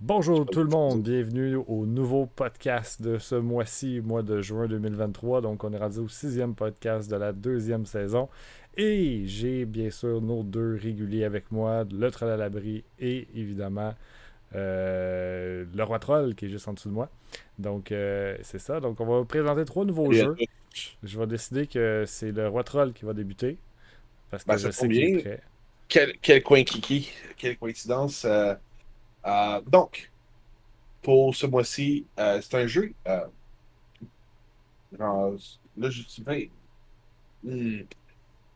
Bonjour tout le monde, bienvenue au nouveau podcast de ce mois-ci, mois de juin 2023. Donc on est rendu au sixième podcast de la deuxième saison. Et j'ai bien sûr nos deux réguliers avec moi, le troll à l'abri et évidemment euh, le roi troll qui est juste en dessous de moi. Donc euh, c'est ça. Donc on va présenter trois nouveaux jeux. Je vais décider que c'est le roi troll qui va débuter. Parce que Ben, je sais qu'il est bien. prêt. Quel, quel coin kiki, quelle coïncidence. euh, euh, donc, pour ce mois-ci, euh, c'est un jeu. euh, genre, là, je suis. Hmm.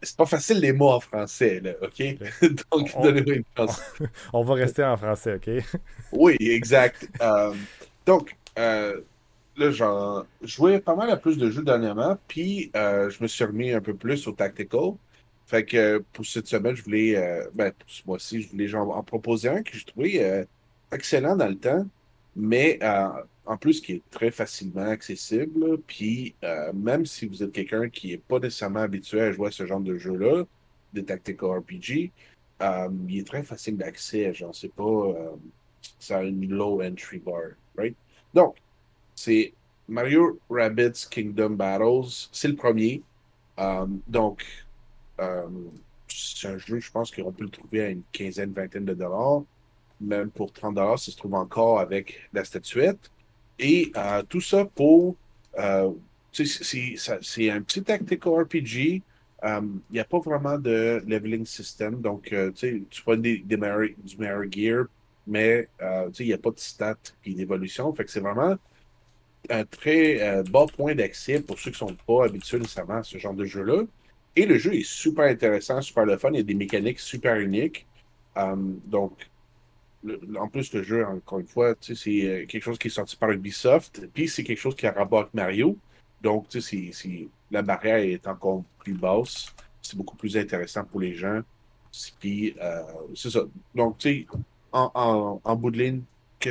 C'est pas facile les mots en français, là, OK? donc, On- donnez-moi une chance. On va rester en français, ok? Oui, exact. Donc, là, j'en jouais pas mal à plus de jeux dernièrement, puis je me suis remis un peu plus au tactical. Fait que euh, pour cette semaine, je voulais, euh, ben, pour ce mois-ci, je voulais en proposer un que je trouvais euh, excellent dans le temps, mais en plus qui est très facilement accessible. Puis même si vous êtes quelqu'un qui n'est pas nécessairement habitué à jouer à ce genre de jeu-là, des tactical RPG, il est très facile d'accès. Genre, c'est pas. ça a une low entry bar, right? Donc, c'est Mario Rabbids Kingdom Battles. C'est le premier. Donc, c'est un jeu, je pense qu'on peut le trouver à une quinzaine, vingtaine de dollars. Même pour 30 dollars, ça se trouve encore avec la statuette. Et euh, tout ça pour. euh, c'est un petit tactical RPG. Euh, Il n'y a pas vraiment de leveling system. Donc, euh, tu prends des, du meilleur gear, mais euh, il n'y a pas de stats et d'évolution. Fait que c'est vraiment un très euh, bas point d'accès pour ceux qui ne sont pas habitués nécessairement à ce genre de jeu-là. Et le jeu est super intéressant, super le fun. Il y a des mécaniques super uniques. Euh, donc, en plus, le jeu, encore une fois, c'est euh, quelque chose qui est sorti par Ubisoft. Puis c'est quelque chose qui a rapport avec Mario. Donc, tu sais, la barrière est encore plus basse. C'est beaucoup plus intéressant pour les gens. Puis, euh, c'est ça. Donc, tu sais, en, en, en bout de ligne,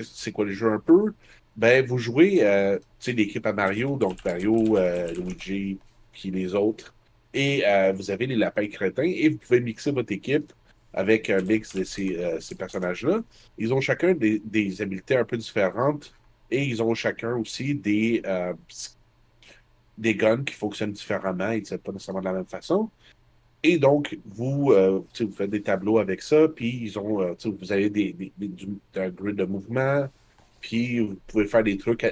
c'est quoi le jeu un peu? Ben, vous jouez, euh, tu sais, l'équipe à Mario, donc Mario, euh, Luigi, puis les autres. Et euh, vous avez les lapins crétins et vous pouvez mixer votre équipe avec un mix de ces, euh, ces personnages-là. Ils ont chacun des, habiletés un peu différentes et ils ont chacun aussi des, euh, des guns qui fonctionnent différemment. Tirent pas nécessairement de la même façon. Et donc, vous, vous faites des tableaux avec ça, puis ils ont, vous avez des, un grid de mouvement, puis vous pouvez faire des trucs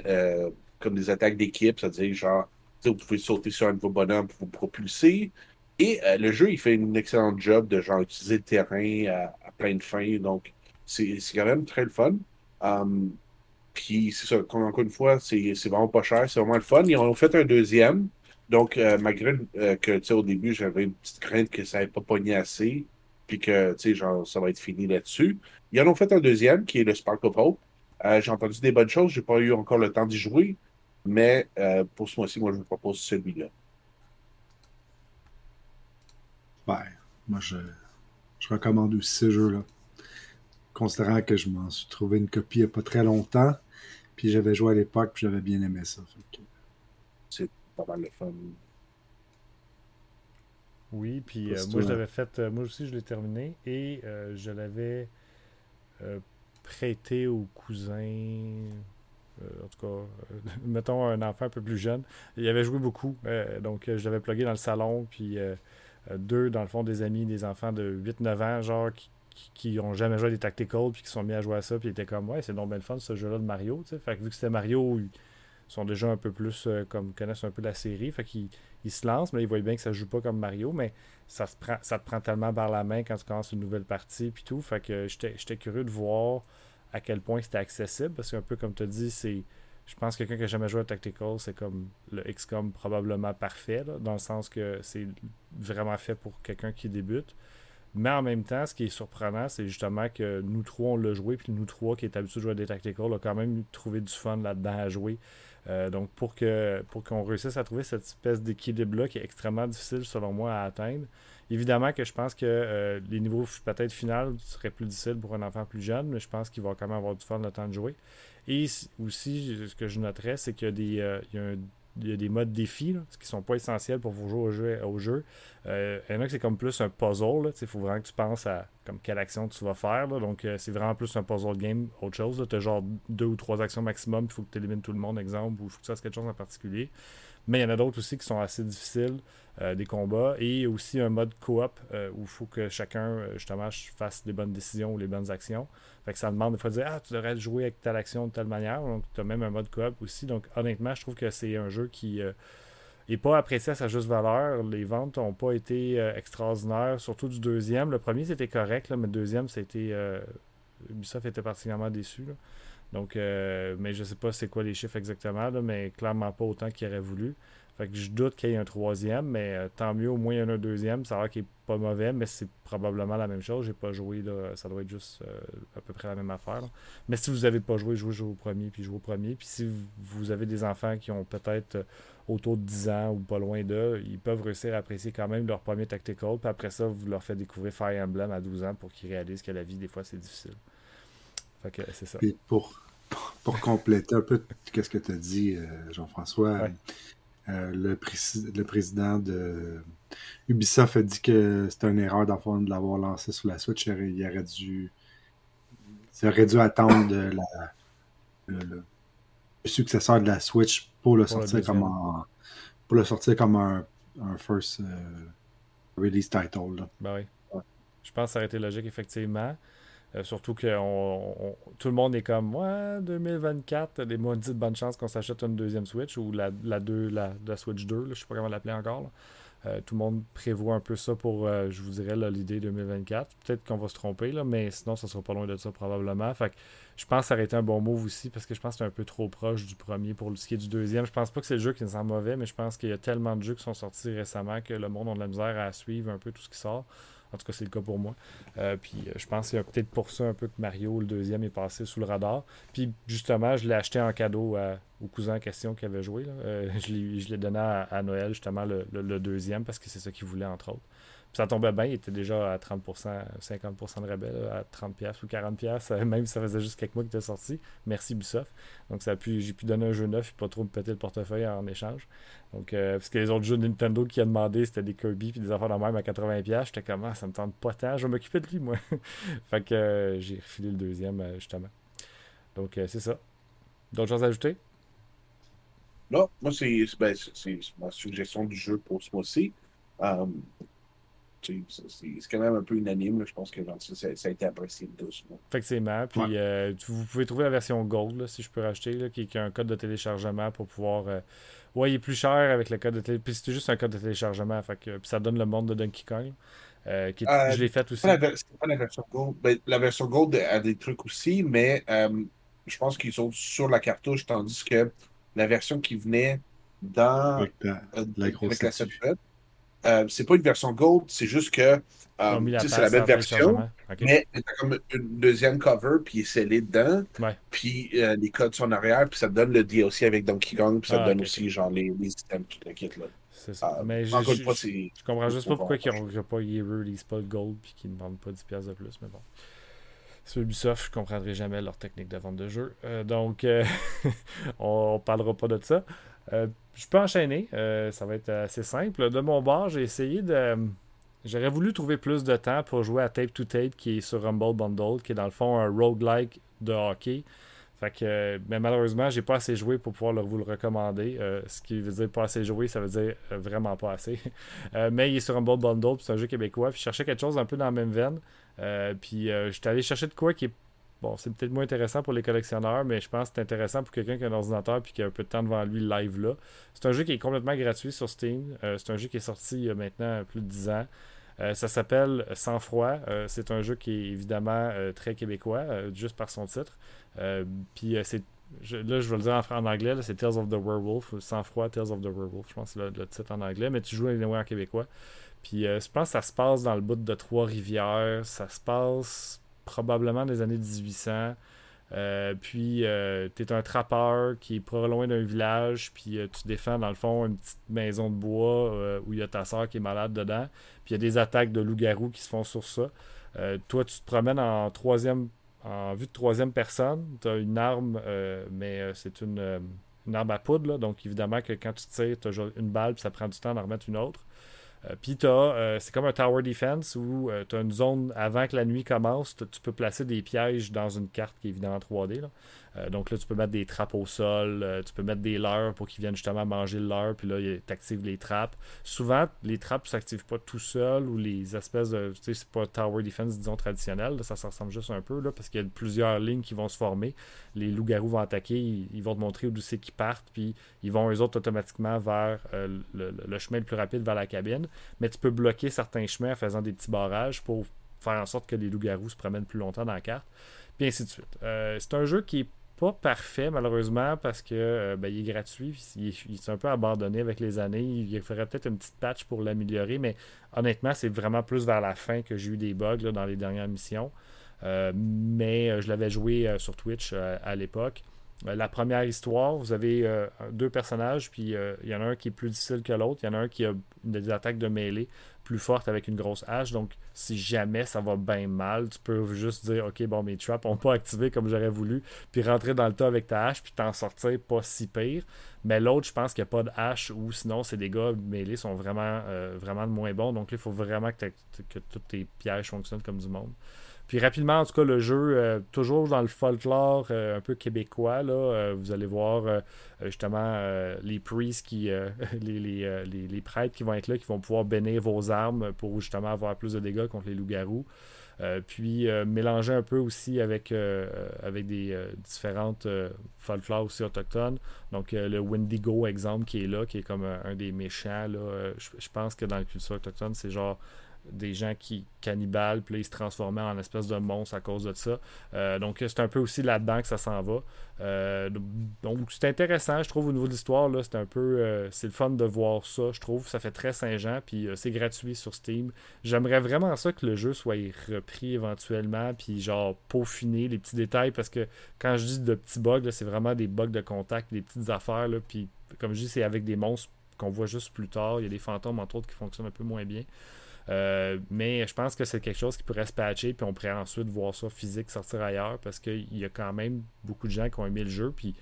comme des attaques d'équipe, c'est-à-dire genre, vous pouvez sauter sur un de vos bonhommes pour vous propulser. Et euh, le jeu, il fait une excellente job de genre utiliser le terrain à, plein de fins. Donc, c'est quand même très le fun. Um, puis c'est ça, encore une fois, c'est vraiment pas cher, c'est vraiment le fun. Ils en ont fait un deuxième. Donc, euh, malgré euh, que, tu sais, au début, j'avais une petite crainte que ça n'avait pas pogné assez, puis que, tu sais, genre, ça va être fini là-dessus. Ils en ont fait un deuxième, qui est le Spark of Hope. J'ai entendu des bonnes choses, j'ai pas eu encore le temps d'y jouer, mais euh, pour ce mois-ci, moi, je vous propose celui-là. Ouais, moi je, je recommande aussi ce jeu-là. Considérant que je m'en suis trouvé une copie il n'y a pas très longtemps, puis j'avais joué à l'époque, puis j'avais bien aimé ça. Que- C'est pas mal le fun. Oui, puis euh, moi je l'avais fait, euh, moi aussi je l'ai terminé et euh, je l'avais euh, prêté au cousin, en tout cas, euh, mettons un enfant un peu plus jeune. Il avait joué beaucoup, euh, donc euh, je l'avais plugué dans le salon, puis euh, euh, deux, dans le fond, des amis, des enfants de 8-9 ans, genre, qui, qui, ont jamais joué à des tacticals, puis qui sont mis à jouer à ça, puis ils étaient comme, ouais, c'est donc bien le fun ce jeu-là de Mario. Fait que vu que c'était Mario, ils sont déjà un peu plus, euh, comme, connaissent un peu la série, fait qu'ils ils se lancent, mais ils voient bien que ça joue pas comme Mario, mais ça, se prend, ça te prend tellement par la main quand tu commences une nouvelle partie puis tout. Fait que j'étais curieux de voir à quel point c'était accessible parce qu'un peu comme tu as dit, c'est. Je pense que quelqu'un qui n'a jamais joué à Tactical, c'est comme le XCOM probablement parfait, dans le sens que c'est vraiment fait pour quelqu'un qui débute. Mais en même temps, ce qui est surprenant, c'est justement que nous trois, on l'a joué, puis nous trois qui est habitués de jouer à des Tactical, a quand même trouvé du fun là-dedans à jouer. Euh, donc, pour que pour qu'on réussisse à trouver cette espèce d'équilibre-là qui est extrêmement difficile, selon moi, à atteindre, évidemment que je pense que euh, les niveaux peut-être finaux seraient plus difficiles pour un enfant plus jeune, mais je pense qu'il va quand même avoir du fun le temps de jouer. Et aussi, ce que je noterais, c'est qu'il y a des, euh, il y a des modes défis là, qui sont pas essentiels pour vous jouer au jeu. Au jeu. Euh, il y en a que c'est comme plus un puzzle. Il faut vraiment que tu penses à comme quelle action tu vas faire. Donc, c'est vraiment plus un puzzle game, autre chose. Tu as genre deux ou trois actions maximum, il faut que tu élimines tout le monde, exemple, ou il faut que tu fasses quelque chose en particulier. Mais il y en a d'autres aussi qui sont assez difficiles, euh, des combats. Et aussi un mode coop euh, où il faut que chacun, euh, justement, fasse les bonnes décisions ou les bonnes actions. Fait que ça demande des fois de dire Ah, tu devrais jouer avec telle action de telle manière. Donc, tu as même un mode coop aussi. Donc, honnêtement, je trouve que c'est un jeu qui n'est pas apprécié à sa juste valeur. Les ventes n'ont pas été extraordinaires, surtout du deuxième. Le premier, c'était correct, mais le deuxième, c'était. Ubisoft était particulièrement déçu. Donc, euh, mais je sais pas c'est quoi les chiffres exactement, mais clairement pas autant qu'il aurait voulu. Fait que je doute qu'il y ait un troisième, mais euh, tant mieux, au moins il y en a un deuxième. Ça a l'air qu'il n'est pas mauvais, mais c'est probablement la même chose. J'ai pas joué, là, ça doit être juste euh, à peu près la même affaire. Mais si vous n'avez pas joué, jouez, jouez au premier, puis jouez au premier. Puis si vous avez des enfants qui ont peut-être autour de 10 ans ou pas loin d'eux, ils peuvent réussir à apprécier quand même leur premier tactical. Puis après ça, vous leur faites découvrir Fire Emblem à 12 ans pour qu'ils réalisent que la vie, des fois, c'est difficile. Fait que c'est ça. pour, pour compléter un peu ce que tu as dit, euh, Jean-François, euh, le, le, président de Ubisoft a dit que c'était une erreur d'enfant de l'avoir lancé sur la Switch. Il aurait dû, il aurait dû attendre la, le, successeur de la Switch pour le sortir comme un, pour le sortir comme un, first euh, release title. Ben oui. Je pense que ça aurait été logique, effectivement. Euh, surtout que tout le monde est comme Ouais, 2024, des maudites bonnes chances qu'on s'achète une deuxième Switch ou la, la, 2, la, Switch 2, je ne sais pas comment l'appeler encore. Euh, tout le monde prévoit un peu ça pour, euh, je vous dirais, l'idée 2024. Peut-être qu'on va se tromper, là, mais sinon, ça sera pas loin de ça probablement. Fait je pense que ça aurait été un bon move aussi parce que je pense que c'est un peu trop proche du premier pour ce qui est du deuxième. Je pense pas que c'est le jeu qui nous sent mauvais, mais je pense qu'il y a tellement de jeux qui sont sortis récemment que le monde a de la misère à suivre un peu tout ce qui sort. En tout cas, c'est le cas pour moi. Euh, puis euh, je pense qu'il y a peut-être pour ça un peu que Mario, le deuxième, est passé sous le radar. Puis justement, je l'ai acheté en cadeau au cousin en question qui avait joué. Euh, je l'ai donné à, Noël, justement, le, deuxième, parce que c'est ça qu'il voulait, entre autres ça tombait bien, il était déjà à 30%, 50% de rabais, à 30$ ou 40$, même si ça faisait juste quelques mois qu'il était sorti. Merci Ubisoft. Donc ça j'ai pu donner un jeu neuf et pas trop me péter le portefeuille en échange. Donc, euh, parce que les autres jeux de Nintendo qui a demandé, c'était des Kirby puis des affaires de même à 80$. J'étais comme, ah, ça me tente pas tant, je vais m'occuper de lui, moi. fait que euh, j'ai refilé le deuxième, euh, justement. Donc, c'est ça. D'autres choses à ajouter? Non, moi, c'est ben, ma suggestion du jeu pour ce mois-ci c'est quand même un peu unanime. Je pense que ça, ça, a été apprécié doucement. Effectivement. Puis euh, vous pouvez trouver la version Gold, si je peux racheter, qui, a un code de téléchargement pour pouvoir. Euh, ouais, il est plus cher avec le code de téléchargement. Puis c'est juste un code de téléchargement. Fait que, puis ça donne le monde de Donkey Kong. Euh, qui je l'ai fait aussi. Pas la, pas la version Gold. Ben, la version Gold a des trucs aussi, mais je pense qu'ils sont sur la cartouche, tandis que la version qui venait dans avec la, grosse euh, c'est pas une version Gold, c'est juste que euh, c'est la même version, mais tu as comme une deuxième cover, puis il est scellé dedans, puis euh, les codes sont en arrière, puis ça te donne le DLC avec Donkey Kong, puis ça te ah, donne aussi genre les, les items, tout le kit là. C'est ça. mais je, je, pas, je, comprends juste pas pourquoi ils n'ont pas, ils release pas le Gold, puis qu'ils ne vendent pas 10$ de plus, mais bon. Sur Ubisoft, je ne comprendrai jamais leur technique de vente de jeu. donc, on, ne parlera pas de ça. Euh, je peux enchaîner. Euh, ça va être assez simple. De mon bord, j'ai essayé de. J'aurais voulu trouver plus de temps pour jouer à Tape to Tape qui est sur Rumble Bundle, qui est dans le fond un roguelike de hockey. Fait que, mais malheureusement, j'ai pas assez joué pour pouvoir vous le recommander. Euh, ce qui veut dire pas assez joué, ça veut dire vraiment pas assez. mais il est sur Rumble Bundle, c'est un jeu québécois. Puis je cherchais quelque chose un peu dans la même veine. puis j'étais allé chercher de quoi qui est Bon, c'est peut-être moins intéressant pour les collectionneurs, mais je pense que c'est intéressant pour quelqu'un qui a un ordinateur et qui a un peu de temps devant lui live là. C'est un jeu qui est complètement gratuit sur Steam. Euh, c'est un jeu qui est sorti il y a maintenant plus de 10 ans. Euh, ça s'appelle Sans froid. Euh, c'est un jeu qui est évidemment très québécois, juste par son titre. puis c'est là, je vais le dire en, anglais, c'est Tales of the Werewolf, Sans froid, Tales of the Werewolf, je pense que c'est le, titre en anglais, mais tu joues en québécois. Puis je pense que ça se passe dans le bout de Trois-Rivières, ça se passe probablement des années 1800. Euh, puis, euh, tu es un trappeur qui est pas loin d'un village, puis euh, tu défends dans le fond une petite maison de bois où il y a ta soeur qui est malade dedans. Puis il y a des attaques de loups-garous qui se font sur ça. toi, tu te promènes en troisième en vue de troisième personne. Tu as une arme, mais c'est une, une, arme à poudre. donc, évidemment, que quand tu tires, tu as une balle, puis ça prend du temps d'en remettre une autre. Euh, puis euh, c'est comme un tower defense où tu as une zone avant que la nuit commence, tu peux placer des pièges dans une carte qui est évidemment 3D. Là. Euh, donc là, tu peux mettre des trappes au sol, euh, tu peux mettre des leurres pour qu'ils viennent justement manger le leurre, puis là, tu actives les trappes. Souvent, les trappes ne s'activent pas tout seul ou les espèces de. Tu sais, c'est pas Tower Defense, disons, traditionnel. ça, ressemble juste un peu, là, parce qu'il y a plusieurs lignes qui vont se former. Les loups-garous vont attaquer, ils, vont te montrer où c'est qu'ils partent, puis ils vont eux autres automatiquement vers euh, le, chemin le plus rapide vers la cabine. Mais tu peux bloquer certains chemins en faisant des petits barrages pour faire en sorte que les loups-garous se promènent plus longtemps dans la carte, puis ainsi de suite. c'est un jeu qui est pas parfait, malheureusement, parce que euh, ben, il est gratuit. Il, s'est un peu abandonné avec les années. Il ferait peut-être une petite patch pour l'améliorer, mais honnêtement, c'est vraiment plus vers la fin que j'ai eu des bugs dans les dernières missions. Euh, mais euh, je l'avais joué sur Twitch à l'époque. La première histoire, vous avez deux personnages, puis il y en a un qui est plus difficile que l'autre. Il y en a un qui a des attaques de mêlée plus forte avec une grosse hache. Donc, si jamais ça va bien mal, tu peux juste dire Ok, bon, mes traps n'ont pas activé comme j'aurais voulu, puis rentrer dans le tas avec ta hache, puis t'en sortir pas si pire. Mais l'autre, je pense qu'il n'y a pas de hache ou sinon, ces dégâts mêlés sont vraiment, euh, vraiment moins bons. Donc, il faut vraiment que, que tous tes pièges fonctionnent comme du monde. Puis rapidement, en tout cas, le jeu, euh, toujours dans le folklore euh, un peu québécois, là, euh, vous allez voir justement les priests, qui, les, les, prêtres qui vont être là, qui vont pouvoir bénir vos armes pour justement avoir plus de dégâts contre les loups-garous. puis mélanger un peu aussi avec, avec des différentes folklores aussi autochtones. Donc le Wendigo, exemple, qui est là, qui est comme un, des méchants. je pense que dans la culture autochtone, c'est genre des gens qui cannibales, puis ils se transformaient en espèce de monstre à cause de ça. Euh, donc, c'est un peu aussi là-dedans que ça s'en va. Euh, donc, c'est intéressant, je trouve, au niveau de l'histoire. C'est un peu. Euh, c'est le fun de voir ça, je trouve. Ça fait très Saint-Jean, puis c'est gratuit sur Steam. J'aimerais vraiment ça que le jeu soit repris éventuellement, puis genre peaufiner les petits détails, parce que quand je dis de petits bugs, c'est vraiment des bugs de contact, des petites affaires, là, puis comme je dis, c'est avec des monstres qu'on voit juste plus tard. Il y a des fantômes, entre autres, qui fonctionnent un peu moins bien. Euh, mais je pense que c'est quelque chose qui pourrait se patcher, puis on pourrait ensuite voir ça physique sortir ailleurs, parce qu'il y a quand même beaucoup de gens qui ont aimé le jeu, puis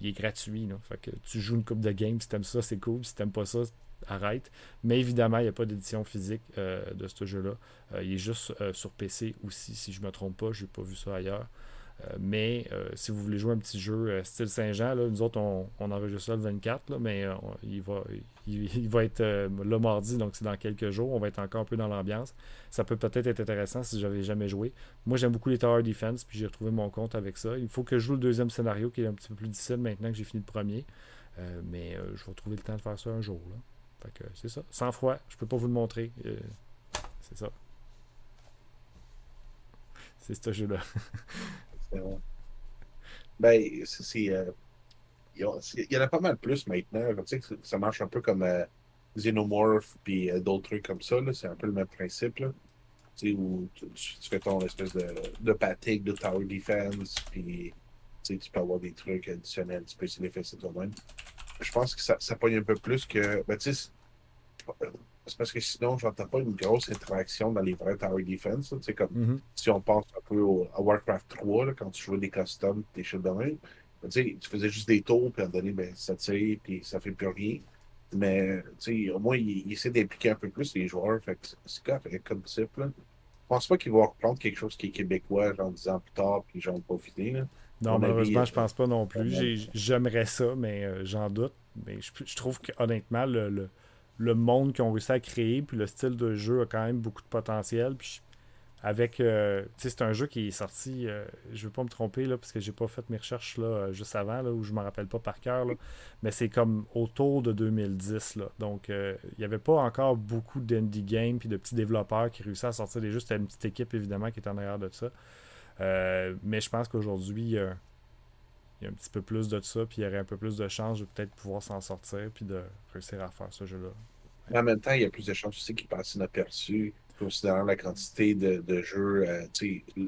il est gratuit. Fait que tu joues une coupe de game, si t'aimes ça, c'est cool. Si t'aimes pas ça, arrête. Mais évidemment, il n'y a pas d'édition physique euh, de ce jeu-là. Euh, il est juste sur PC aussi, si je me trompe pas. Je n'ai pas vu ça ailleurs. Euh, mais euh, si vous voulez jouer un petit jeu euh, style Saint-Jean, nous autres, on, enregistre ça le 24, mais il, va, être le mardi, donc c'est dans quelques jours. On va être encore un peu dans l'ambiance. Ça peut peut-être être intéressant si j'avais jamais joué. Moi, j'aime beaucoup les Tower Defense, puis j'ai retrouvé mon compte avec ça. Il faut que je joue le deuxième scénario qui est un petit peu plus difficile maintenant que j'ai fini le premier. mais je vais trouver le temps de faire ça un jour. c'est ça. Sans froid, je peux pas vous le montrer. c'est ça. C'est ce jeu-là. Ben, c'est. Euh, il y en a pas mal plus maintenant. Tu sais, ça marche un peu comme euh, Xenomorph puis euh, d'autres trucs comme ça. C'est un peu le même principe. Tu sais, où tu, fais ton espèce de, de de Tower Defense, puis tu peux avoir des trucs additionnels, tu peux essayer de faire ça toi-même. Je pense que ça, ça pogne un peu plus que. Ben, c'est parce que sinon, j'entends pas une grosse interaction dans les vrais Tower Defense. C'est comme mm-hmm. si on pense un peu à Warcraft 3, quand tu jouais des customs, des choses de même. Tu faisais juste des tours, puis à un donné, ben, ça tire, puis ça fait plus rien. Mais au moins, il, il essaie d'impliquer un peu plus les joueurs. Fait c'est correct comme type. Là. Je pense pas qu'il va reprendre quelque chose qui est québécois, genre 10 ans plus tard, puis j'en profiter. Là. Non, malheureusement, je pense pas non plus. J'aimerais ça, mais euh, j'en doute. Mais je, je trouve qu'honnêtement, le le monde qu'ils ont réussi à créer, puis le style de jeu a quand même beaucoup de potentiel. Puis avec, euh, c'est un jeu qui est sorti, euh, je ne pas me tromper là, parce que j'ai pas fait mes recherches là, euh, juste avant, là, où je me rappelle pas par cœur, mais c'est comme autour de 2010. Là. Donc, il n'y avait pas encore beaucoup d'indie games puis de petits développeurs qui réussissaient à sortir des jeux. C'était une petite équipe évidemment qui était en arrière de ça. mais je pense qu'aujourd'hui, il y a un petit peu plus de ça, puis il y aurait un peu plus de chances de peut-être pouvoir s'en sortir, puis de réussir à faire ce jeu-là. En même temps, il y a plus de chances aussi qu'il passe inaperçu, considérant la quantité de, jeux euh,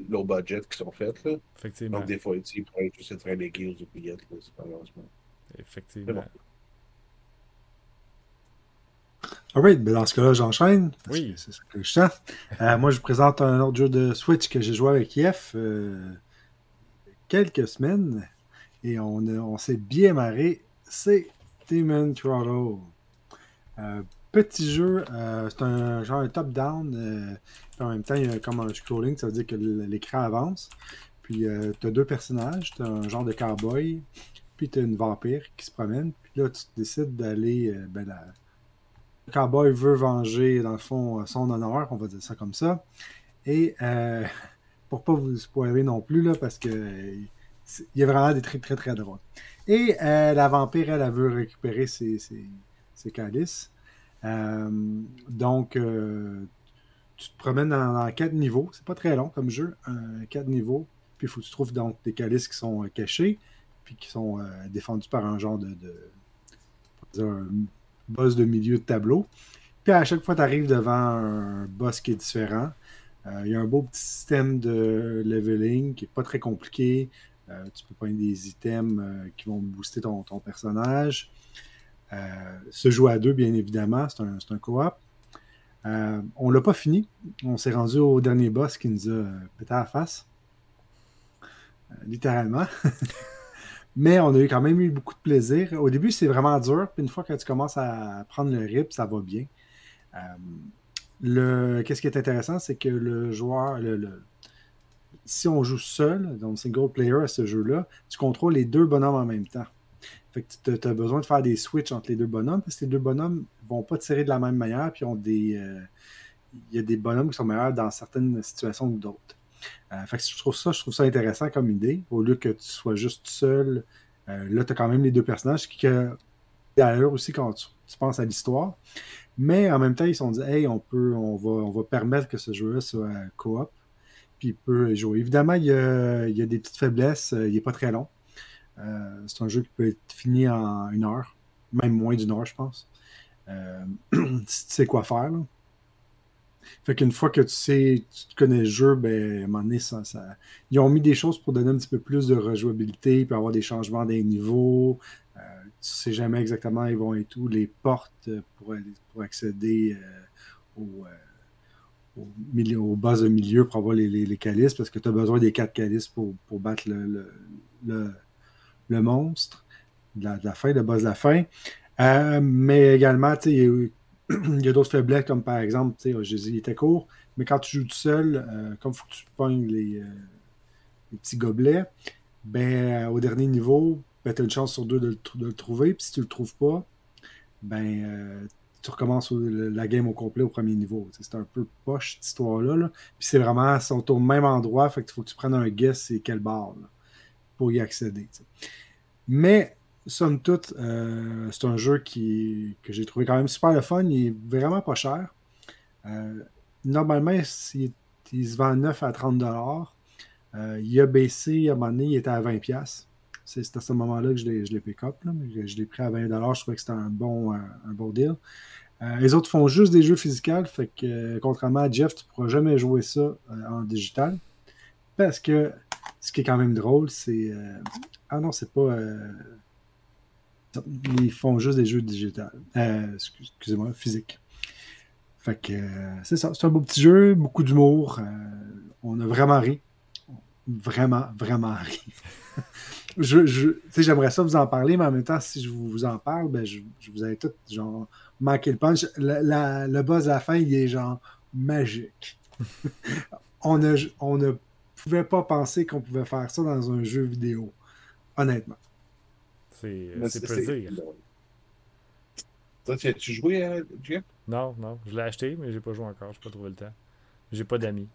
low budget qui sont faits. Là. Effectivement. Donc, des fois, il pourrait juste être relégué aux oubliettes, malheureusement. Effectivement. Alright, ben dans ce cas-là, j'enchaîne. Oui. C'est ça que je sens. Euh, moi, je vous présente un autre jeu de Switch que j'ai joué avec Yef euh, quelques semaines et on, on s'est bien marré. C'est Demon Throttle. Petit jeu. Euh, c'est un genre un top-down. en même temps, il y a comme un scrolling, ça veut dire que l'écran avance. Puis tu as deux personnages. Tu as un genre de cowboy. Puis tu as une vampire qui se promène. Puis là, tu décides d'aller. ben, Le cowboy veut venger, dans le fond, son honneur, on va dire ça comme ça. Et pour pas vous spoiler non plus, là, parce que il y a vraiment des trucs très très drôles. Et euh, la vampire, elle, elle, veut récupérer ses, ses, calices. Euh, donc, euh, tu te promènes dans, quatre niveaux. C'est pas très long comme jeu. quatre niveaux. Puis, il faut que tu trouves donc des calices qui sont cachés. Puis qui sont défendus par un genre de, un boss de milieu de tableau. Puis à chaque fois, tu arrives devant un boss qui est différent. Il y a un beau petit système de leveling qui est pas très compliqué. Euh, tu peux prendre des items euh, qui vont booster ton, personnage. Euh, se jouer à deux, bien évidemment, c'est un, un co-op. on l'a pas fini. On s'est rendu au dernier boss qui nous a pété à la face. littéralement. Mais on a eu quand même eu beaucoup de plaisir. Au début, c'est vraiment dur. Puis une fois que tu commences à prendre le rip, ça va bien. le... Qu'est-ce qui est intéressant, c'est que le joueur, si on joue seul, donc single player à ce jeu-là, tu contrôles les deux bonhommes en même temps. Tu as besoin de faire des switches entre les deux bonhommes parce que les deux bonhommes vont pas tirer de la même manière, puis ont des. Euh, il y a des bonhommes qui sont meilleurs dans certaines situations que d'autres. Euh, je trouve ça, je trouve ça intéressant comme idée. Au lieu que tu sois juste seul, euh, là, tu as quand même les deux personnages qui, d'ailleurs aussi quand tu, penses à l'histoire. Mais en même temps, ils se sont dit Hey, on peut, on va, on va permettre que ce jeu-là soit coop puis il peut jouer. Évidemment, il y a, des petites faiblesses. Il n'est pas très long. Euh, c'est un jeu qui peut être fini en une heure, même moins d'une heure, je pense. Euh, si tu sais quoi faire. Fait qu'une fois que tu sais, tu connais le jeu, ben, à un moment donné, ça, ils ont mis des choses pour donner un petit peu plus de rejouabilité, puis avoir des changements des niveaux. Euh, tu sais jamais exactement ils vont et tout, les portes pour, pour accéder au, au, milieu, au bas de milieu pour avoir les, les, calices, parce que tu as besoin des quatre calices pour, pour battre le, monstre de la, de fin, le boss de la fin. Euh, mais également, il y a, d'autres faiblesses, comme par exemple, je il était court, mais quand tu joues tout seul, euh, comme il faut que tu pognes les, euh, les petits gobelets, ben, au dernier niveau, ben, tu as une chance sur deux de, de le trouver, puis si tu le trouves pas, ben, tu recommences la game au complet au premier niveau. C'est un peu poche cette histoire-là. Puis c'est vraiment, sont au même endroit, fait faut que tu prennes un guess c'est quelle barre pour y accéder. Mais somme toute, euh, c'est un jeu qui, que j'ai trouvé quand même super le fun. Il est vraiment pas cher. Euh, normalement, il, se vend 9 à 30 dollars. Euh, il a baissé à un moment donné, il était à 20 C'est à ce moment-là que je l'ai pick up. Je, l'ai pris à 20 dollars. Je trouvais que c'était un bon, un bon deal. Les autres font juste des jeux physiques, contrairement à Jeff, tu ne pourras jamais jouer ça en digital. Parce que ce qui est quand même drôle, c'est. ah non, c'est pas. Ils font juste des jeux digitales. Excusez-moi, physique. Fait que c'est ça. C'est un beau petit jeu, beaucoup d'humour. on a vraiment ri. Vraiment, vraiment ri. je, je j'aimerais ça vous en parler, mais en même temps, si je vous en parle, ben, je, vous avais tout genre manquer le punch. le boss à la fin, il est genre magique. on, ne, on ne pouvait pas penser qu'on pouvait faire ça dans un jeu vidéo. Honnêtement. C'est plaisir. Toi, tu as-tu joué, à Jeff? Non, non. Je l'ai acheté, mais j'ai pas joué encore. Je n'ai pas trouvé le temps. J'ai pas d'amis.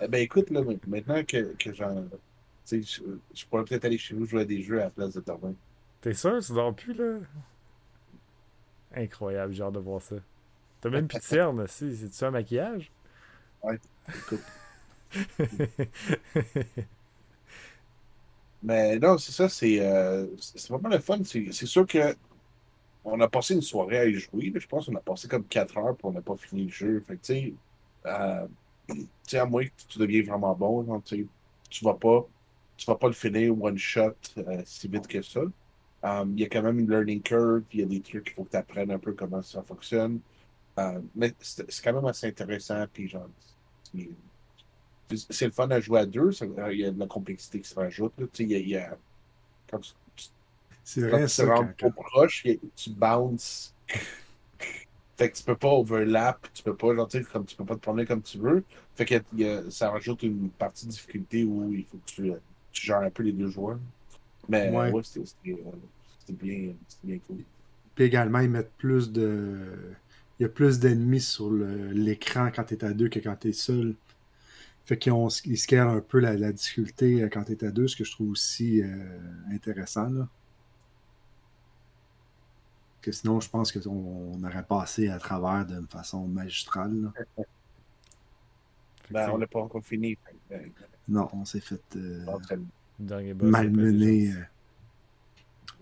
Eh ben écoute, là, maintenant que, que j'en. Je, je pourrais peut-être aller chez vous jouer à des jeux à la place de dormir. T'es sûr? Tu dors plus, là? Incroyable, genre de voir ça. T'as même plus de cernes aussi. C'est-tu un maquillage? Ouais, écoute. Mais non, c'est ça, c'est euh, vraiment le fun. C'est sûr que on a passé une soirée à y jouer. Je pense qu'on a passé comme 4 heures pour on n'a pas fini le jeu. Fait que, tu sais, euh, à moins que tu deviens vraiment bon, tu vas pas tu vas pas le finir one shot euh, si vite que ça. Um, il y a quand même une learning curve, il y a des trucs qu'il faut que tu apprennes un peu comment ça fonctionne. Uh, mais c'est quand même assez intéressant. Puis genre, c'est le fun à jouer à deux. Il y a de la complexité qui se rajoute. Il y a, quand tu, c'est vrai, ça, tu proche, tu bounces Fait que tu peux pas overlap, tu peux pas, genre, comme tu peux pas te promener comme tu veux. Fait que y a- ça rajoute une partie de difficulté où il faut que tu, tu gères un peu les deux joueurs. Mais Ouais. ouais, c'était euh, bien, bien cool. Puis également, ils mettent plus de. Il y a plus d'ennemis sur l'écran quand tu es à deux que quand tu es seul. Fait qu'ils ont- ils scalent un peu la, la difficulté euh, quand tu es à deux, ce que je trouve aussi euh, intéressant. Là. Que sinon, je pense qu'on on aurait passé à travers d'une façon magistrale. là. Ben, on n'a pas encore fini. ben, Non, on s'est fait euh, malmener. Euh.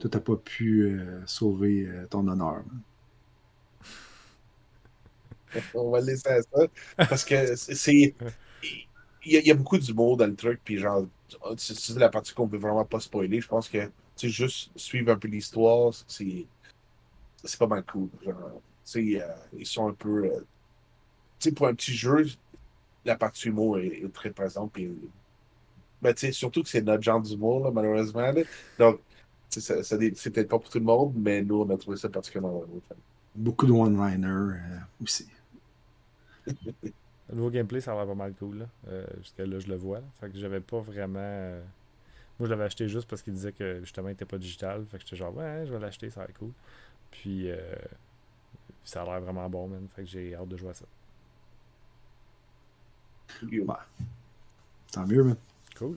Toi, t'as pas pu euh, sauver euh, ton honneur. On va laisser à ça. Parce que c'est. Il y, a, il y a beaucoup d'humour dans le truc, puis genre, c'est la partie qu'on peut vraiment pas spoiler. Je pense que, tu sais, juste suivre un peu l'histoire, c'est. C'est pas mal cool. Genre, tu sais, euh, ils sont un peu. euh, tu sais, pour un petit jeu, la partie humour est, est très présente, puis. Ben, tu sais, surtout que c'est notre genre d'humour, là, malheureusement. là. Donc, ça, ça c'est peut-être pas pour tout le monde, mais nous, on a trouvé ça particulièrement drôle. Beaucoup de one-liners euh, aussi. Le nouveau gameplay, ça a l'air pas mal cool. Là. Euh, jusqu'à là, je le vois. là. Fait que j'avais pas vraiment. euh, Moi, je l'avais acheté juste parce qu'il disait que justement, il était pas digital. Fait que j'étais genre, ouais, je vais l'acheter, ça va être cool. Puis, euh, ça a l'air vraiment bon, man. Fait que j'ai hâte de jouer à ça. Ouais. Tant mieux, man. Cool.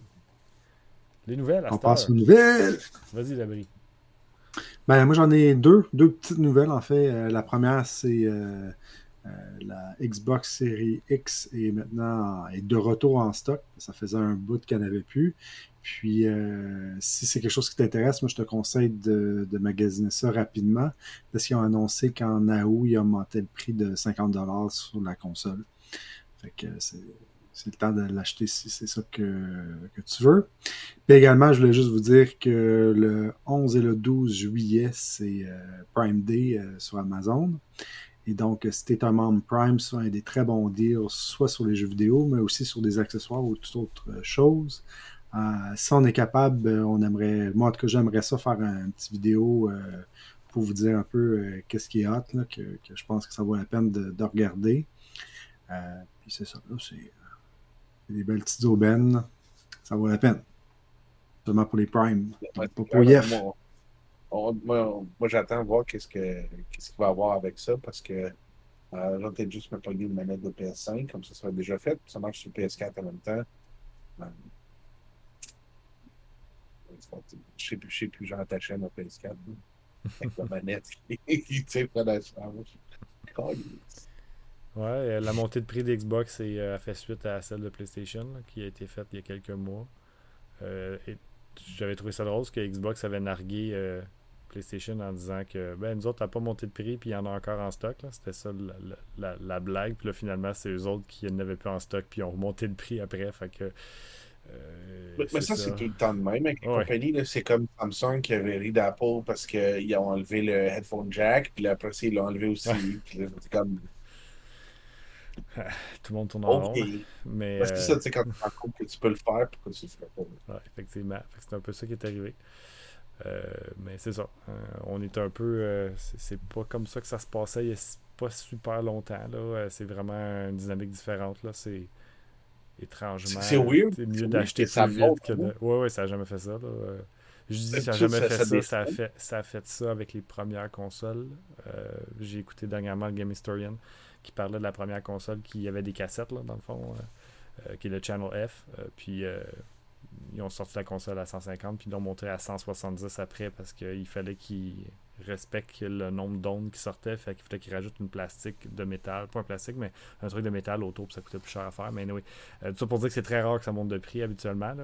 Les nouvelles, à On passe aux nouvelles. Vas-y, Labri. Ben, moi, j'en ai deux, deux petites nouvelles, en fait. La première, c'est la Xbox Series X est maintenant est de retour en stock. Ça faisait un bout qu'elle n'avait plus. Puis, euh, si c'est quelque chose qui t'intéresse, moi, je te conseille de, de magasiner ça rapidement parce qu'ils ont annoncé qu'en août, ils augmenté le prix de 50$ sur la console. Fait que c'est c'est le temps de l'acheter si c'est ça que, que tu veux. Puis également, je voulais juste vous dire que le 11 et le 12 juillet, c'est euh, Prime Day euh, sur Amazon. Et donc, si tu es un membre Prime, ça a des très bons deals, soit sur les jeux vidéo, mais aussi sur des accessoires ou toute autre euh, chose. Euh, si on est capable, euh, on aimerait, moi en tout cas, j'aimerais ça faire un, un petit vidéo euh, pour vous dire un peu euh, qu'est-ce qui est hot, là, que, que je pense que ça vaut la peine de, de regarder. Euh, puis c'est ça, là, c'est des belles petites aubaines. Ça vaut la peine. Seulement pour les Prime. Ouais, Pas pour Yef. Moi, moi, moi, j'attends voir qu'est-ce que qu'est-ce qu'il va avoir avec ça parce que euh, là, peut-être juste me pogner une manette de PS5, comme ça, ça sera déjà fait. Ça marche sur PS4 en même temps. Euh, je sais plus, je sais plus, j'ai attaché à ma PS4 là, avec la manette qui, tire la. Ouais, euh, la montée de prix d'Xbox est, euh, a fait suite à celle de PlayStation, qui a été faite il y a quelques mois. J'avais trouvé ça drôle parce que Xbox avait nargué euh, PlayStation en disant que ben nous autres, t'as pas monté de prix puis il y en a encore en stock. C'était ça la, la- la- la blague. Puis là, finalement, c'est eux autres qui n'avaient plus en stock puis ont remonté le prix après. Fait que. euh, Mais, mais ça, c'est tout le temps de même avec les Ouais. compagnies. C'est comme Samsung qui avait ri d'Apple parce qu'ils ont enlevé le headphone jack, puis là, après ils l'ont enlevé aussi. C'est comme, Tout le monde tourne en rond. OK. Mais, Parce que euh, ça, tu sais, quand tu te rends compte que tu peux le faire, pourquoi tu le ferais pas? Ouais, effectivement. C'est un peu ça qui est arrivé. Euh, mais c'est ça. Euh, on est un peu. euh, c'est pas comme ça que ça se passait il y a pas super longtemps. Là. Euh, C'est vraiment une dynamique différente. Là. C'est étrangement. C'est- weird. C'est mieux d'acheter plus vite que de. hein. Ouais, ouais, ça a jamais fait ça. Là. Euh, Je dis ça a D'habitude, jamais ça- fait ça ça. Ça a fait, ça a fait ça avec les premières consoles. Euh, J'ai écouté dernièrement le Game Historian qui parlait de la première console qui avait des cassettes, là, dans le fond, euh, euh, qui est le Channel F. Euh, puis ils ont sorti la console à 150, puis ils l'ont monté à 170 après parce qu'il fallait qu'ils respectent le nombre d'ondes qui sortaient. Fait qu'il fallait qu'ils rajoutent une plastique de métal, pas un plastique, mais un truc de métal autour, puis ça coûtait plus cher à faire. Mais oui, tout ça pour dire que c'est très rare que ça monte de prix habituellement,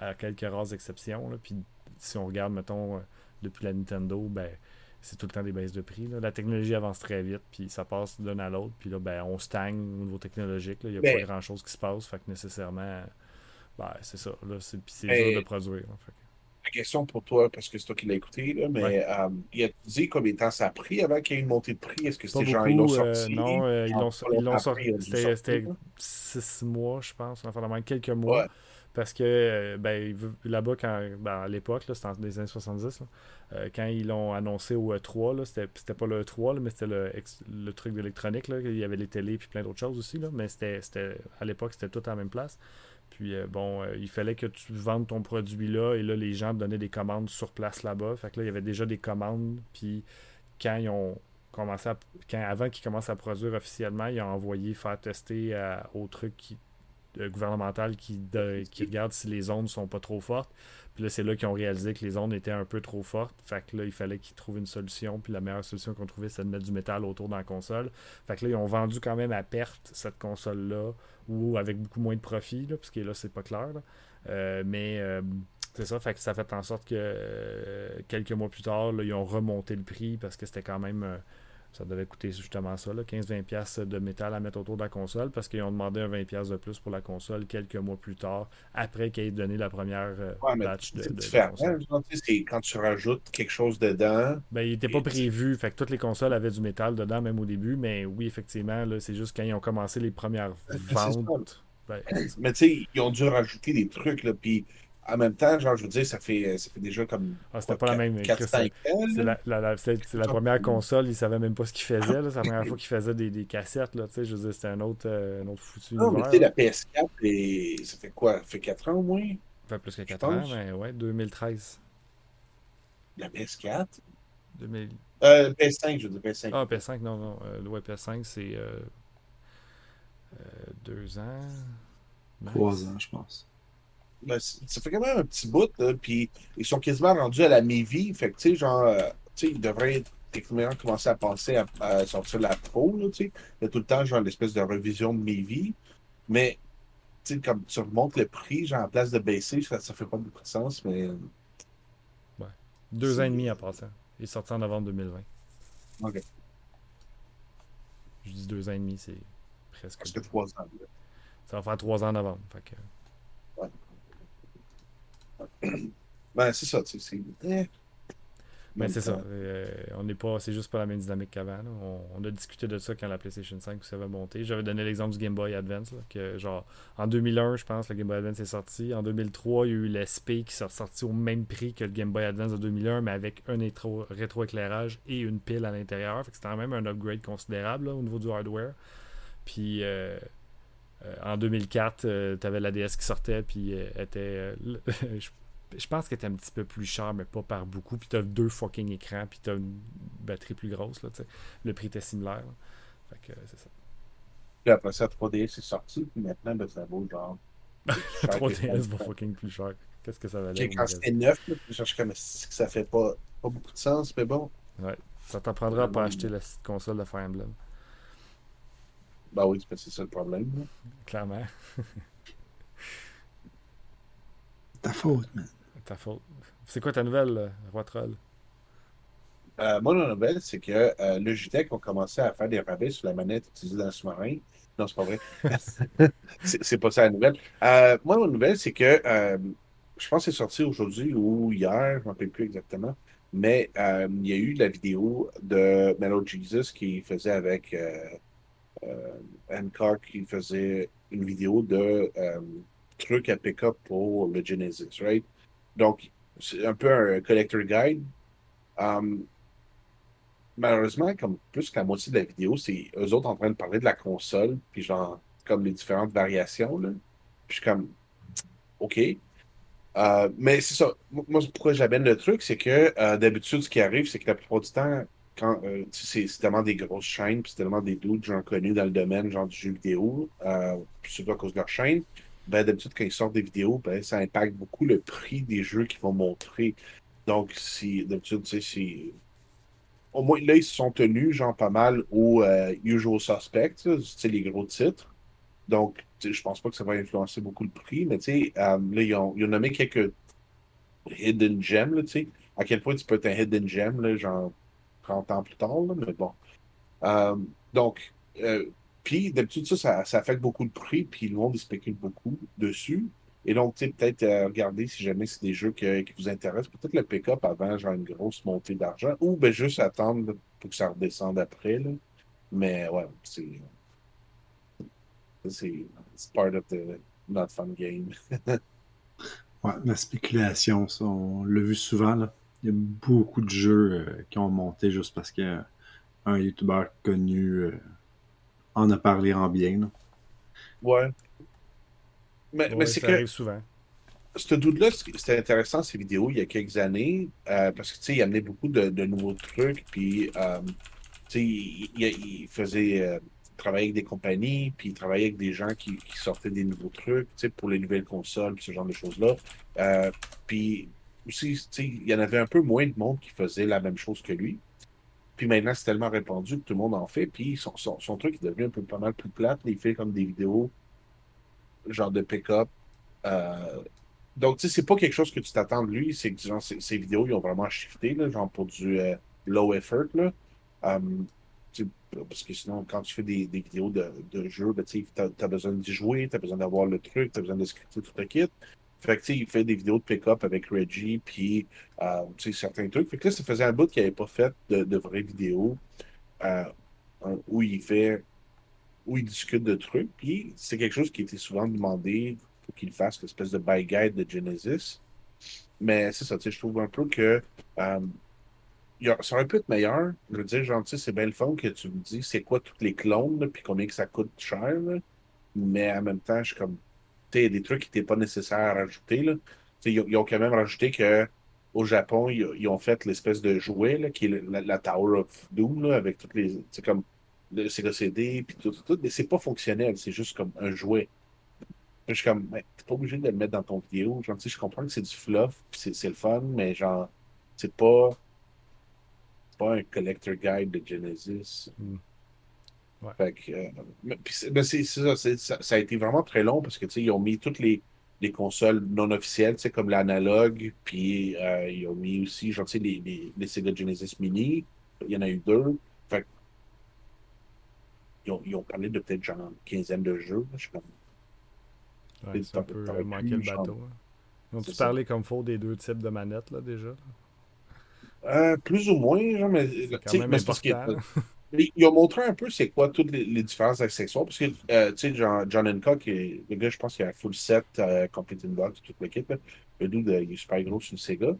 à quelques rares exceptions. Puis si on regarde, mettons, depuis la Nintendo, ben c'est tout le temps des baisses de prix. là. La technologie avance très vite, puis ça passe d'un à l'autre, puis là, ben, on stagne au niveau technologique. Il n'y a pas grand-chose qui se passe, fait que nécessairement, ben, c'est ça. Là, c'est, puis c'est Mais- dur de produire. là, fait que- La question pour toi, parce que c'est toi qui l'as écouté, là, mais Ouais. euh, il a dit combien de temps ça a pris avant qu'il y ait une montée de prix? Est-ce que c'était genre, ils l'ont euh, non, euh, ils l'ont sorti. C'était, sorti, c'était six mois, je pense, enfin, quelques mois. Ouais. Parce que euh, ben, là-bas, quand, ben, à l'époque, c'était dans les années 70, euh, quand ils l'ont annoncé au E3, c'était pas le E3, mais c'était le, le, truc d'électronique. Il y avait les télés et plein d'autres choses aussi. Là, mais c'était à l'époque, c'était tout à la même place. Puis euh, bon, il fallait que tu vendes ton produit là, et là, les gens donnaient des commandes sur place là-bas. Fait que là, il y avait déjà des commandes. Puis quand ils ont commencé à, quand, avant qu'ils commencent à produire officiellement, ils ont envoyé faire tester au truc qui euh, gouvernemental qui, qui regarde si les ondes sont pas trop fortes. Puis là, c'est là qu'ils ont réalisé que les ondes étaient un peu trop fortes. Fait que là, il fallait qu'ils trouvent une solution. Puis la meilleure solution qu'on trouvait, c'est de mettre du métal autour de la console. Fait que là, ils ont vendu quand même à perte cette console-là, ou avec beaucoup moins de profit, là, parce que là, c'est pas clair. Euh, mais euh, c'est ça, fait que ça fait en sorte que quelques mois plus tard, ils ont remonté le prix parce que c'était quand même ça devait coûter justement ça, 15-20$ de métal à mettre autour de la console, parce qu'ils ont demandé un 20$ de plus pour la console quelques mois plus tard, après qu'ils aient donné la première euh, batch de, de quand tu rajoutes quelque chose dedans. Ben, il n'était pas prévu. Fait que toutes les consoles avaient du métal dedans, même au début, mais oui, effectivement, c'est juste quand ils ont commencé les premières ventes. Ben, mais tu sais, ils ont dû rajouter des trucs, là, puis en même temps, genre, je veux dire, ça fait, ça fait déjà comme. Ah, c'était pas la même. C'est la, la, la, la, première console, ils savaient même pas ce qu'ils faisaient. C'est la première fois qu'ils faisaient des, des, cassettes. Là, je veux dire, c'était un autre, euh, un autre foutu. Non, mais tu sais, la PS4, et... ça fait quoi Ça fait 4 ans au moins? Ça fait plus que 4 ans, mais ouais, 2013. La PS4 2000... euh, PS5, je veux dire, PS5. Ah, PS5, non, non. Euh, ouais, PS5, c'est. Euh, euh, deux ans. Trois ans, je pense. Ben, ça fait quand même un petit bout, là, puis ils sont quasiment rendus à la mi-vie. Fait que, tu sais, genre, euh, tu sais, ils devraient techniquement commencer à penser à, sortir la pro, là, tu sais. Il y a tout le temps, genre, l'espèce de revision de mi-vie. Mais, tu sais, comme tu remontes le prix, genre, en place de baisser, ça, ça fait pas beaucoup de sens, mais. Ouais. Deux ans et demi à passer. Il est sorti en novembre 2020. OK. Je dis deux ans et demi, c'est presque. Presque trois ans. Ça va faire trois ans en novembre. Fait que... Ben, c'est ça, tu sais. Eh. Ben, c'est ça. Euh, on n'est pas, c'est juste pas la même dynamique qu'avant. On, a discuté de ça quand la PlayStation 5 s'est monté. J'avais donné l'exemple du Game Boy Advance. que, genre, en 2001, je pense, le Game Boy Advance est sorti. En 2003, il y a eu l'SP qui est sorti au même prix que le Game Boy Advance de 2001, mais avec un rétro-éclairage et une pile à l'intérieur. C'était quand même un upgrade considérable au niveau du hardware. Puis. Euh, euh, en 2004, tu avais la DS qui sortait, puis était. je pense qu'elle était un petit peu plus cher, mais pas par beaucoup. Puis t'as deux fucking écrans, puis t'as une batterie plus grosse. Là, le prix était similaire. Fait que c'est ça. Puis après ça, 3DS est sorti, puis maintenant, ben, ça vaut genre. 3DS va fucking plus cher. Qu'est-ce que ça valait? Quand c'était neuf, je comme si ça fait pas, pas beaucoup de sens, mais bon. Ouais. Ça t'apprendra pas acheter la console de Fire Emblem. Bah oui, c'est ça le problème. Clairement. ta faute, man. Ta faute. C'est quoi ta nouvelle, Roi Troll? Euh, moi, la nouvelle, c'est que euh, Logitech ont commencé à faire des rabais sur la manette utilisée dans le sous-marin. Non, c'est pas vrai. c'est pas ça la nouvelle. Euh, moi, la nouvelle, c'est que euh, je pense que c'est sorti aujourd'hui ou hier, je ne m'en rappelle plus exactement. Mais euh, il y a eu la vidéo de Mellow Jesus qui faisait avec Hancock, qui faisait une vidéo de trucs à pick-up pour le Genesis, right? Donc, c'est un peu un collector guide. Um, malheureusement, comme plus que la moitié de la vidéo, c'est eux autres en train de parler de la console, puis genre, comme les différentes variations, là. Puis je suis comme, OK. Euh, mais c'est ça. Moi, pourquoi j'amène le truc, c'est que euh, d'habitude, ce qui arrive, c'est que la plupart du temps, euh, c'est tellement des grosses chaînes, puis c'est tellement des doutes, genre connus dans le domaine, genre du jeu vidéo, euh, surtout à cause de leur chaîne, ben, d'habitude, quand ils sortent des vidéos, ben, ça impacte beaucoup le prix des jeux qu'ils vont montrer. Donc, si d'habitude, tu sais. Au moins, là, ils se sont tenus, genre, pas mal au euh, Usual Suspect, c'est les gros titres. Donc, je pense pas que ça va influencer beaucoup le prix, mais tu sais, euh, là, ils ont, ils ont, nommé quelques hidden gems, tu sais. À quel point tu peux être un hidden gem, là, genre 30 ans plus tard, là, mais bon. Euh, donc, puis d'habitude, ça, ça, affecte beaucoup le prix, puis le monde spécule beaucoup dessus. Et donc, tu sais, peut-être euh, regarder si jamais c'est des jeux qui vous intéressent, peut-être le pick-up avant, genre une grosse montée d'argent, ou ben juste attendre pour que ça redescende après. Là. Mais ouais, c'est. C'est part of the not fun game. Ouais, la spéculation, ça, on l'a vu souvent. Là. Il y a beaucoup de jeux euh, qui ont monté juste parce qu'un YouTuber connu euh, en a parlé en bien. Là. Ouais. Mais, Ouais, mais c'est ça que arrive souvent. ce doute-là, c'était intéressant ces vidéos il y a quelques années, euh, parce que tu sais, il amenait beaucoup de, de nouveaux trucs, puis euh, tu sais, il, il- il faisait euh, travailler avec des compagnies, puis il travaillait avec des gens qui, qui sortaient des nouveaux trucs, tu sais, pour les nouvelles consoles, puis ce genre de choses-là. Euh, puis aussi, tu il y en avait un peu moins de monde qui faisait la même chose que lui. Puis maintenant, c'est tellement répandu que tout le monde en fait, puis son, son, son truc est devenu un peu pas mal plus plate. Il fait comme des vidéos, genre de pick-up. Euh, donc, tu sais, c'est pas quelque chose que tu t'attends de lui. C'est que, genre, ces, vidéos, ils ont vraiment shifté, là, genre pour du euh, low effort, là. Euh, tu parce que sinon, quand tu fais des, des vidéos de, de jeux, ben, tu as besoin d'y jouer, t'as besoin d'avoir le truc, t'as besoin de scripter tout le kit. Fait que, il fait des vidéos de pick-up avec Reggie, puis, euh, certains trucs. Fait que là, ça faisait un bout qu'il n'avait pas fait de, vraies vidéos euh, où il fait, où il discute de trucs. Puis, c'est quelque chose qui était souvent demandé pour qu'il fasse l'espèce de buy guide de Genesis. Mais c'est ça, je trouve un peu que euh, ça aurait pu être meilleur. Je veux dire, genre, c'est bien le fun que tu me dis c'est quoi tous les clones, puis combien que ça coûte cher. Mais en même temps, je suis comme, a des trucs qui n'étaient pas nécessaires à rajouter, là. Ils, ont- quand même rajouté que au Japon, ils, ont fait l'espèce de jouet, là, qui est la, Tower of Doom, là, avec toutes les. C'est comme le CD, puis tout, tout, tout. Mais c'est pas fonctionnel, c'est juste comme un jouet. Je suis comme, t'es pas obligé de le mettre dans ton vidéo. Genre, je comprends que c'est du fluff, c'est le fun, mais genre, c'est pas. C'est pas un collector guide de Genesis. Mm. Fait que, euh, mais, puis c'est- mais c'est c'est ça, ça, a été vraiment très long parce que, ils ont mis toutes les, les consoles non officielles, comme l'analogue, puis euh, ils ont mis aussi, genre, les, les, les Sega Genesis Mini. Il y en a eu deux. Fait que, ils ont, ils ont parlé de peut-être genre une quinzaine de jeux. Je suis comme, Ouais, c'est un T'aurais- peu t'aurais manquer pu, le bateau. hein. Ils ont-tu C'est ça. parlé comme faut des deux types de manettes, là, déjà? Euh, plus ou moins, genre, mais, C'est quand même mais parce que, ils ont montré un peu c'est quoi toutes les, différents accessoires. Parce que, euh, tu sais, John, John Hancock, est- le gars, je pense qu'il a un full set, euh, complete in box, toute l'équipe. Le dude, euh, il est super gros sur le Sega.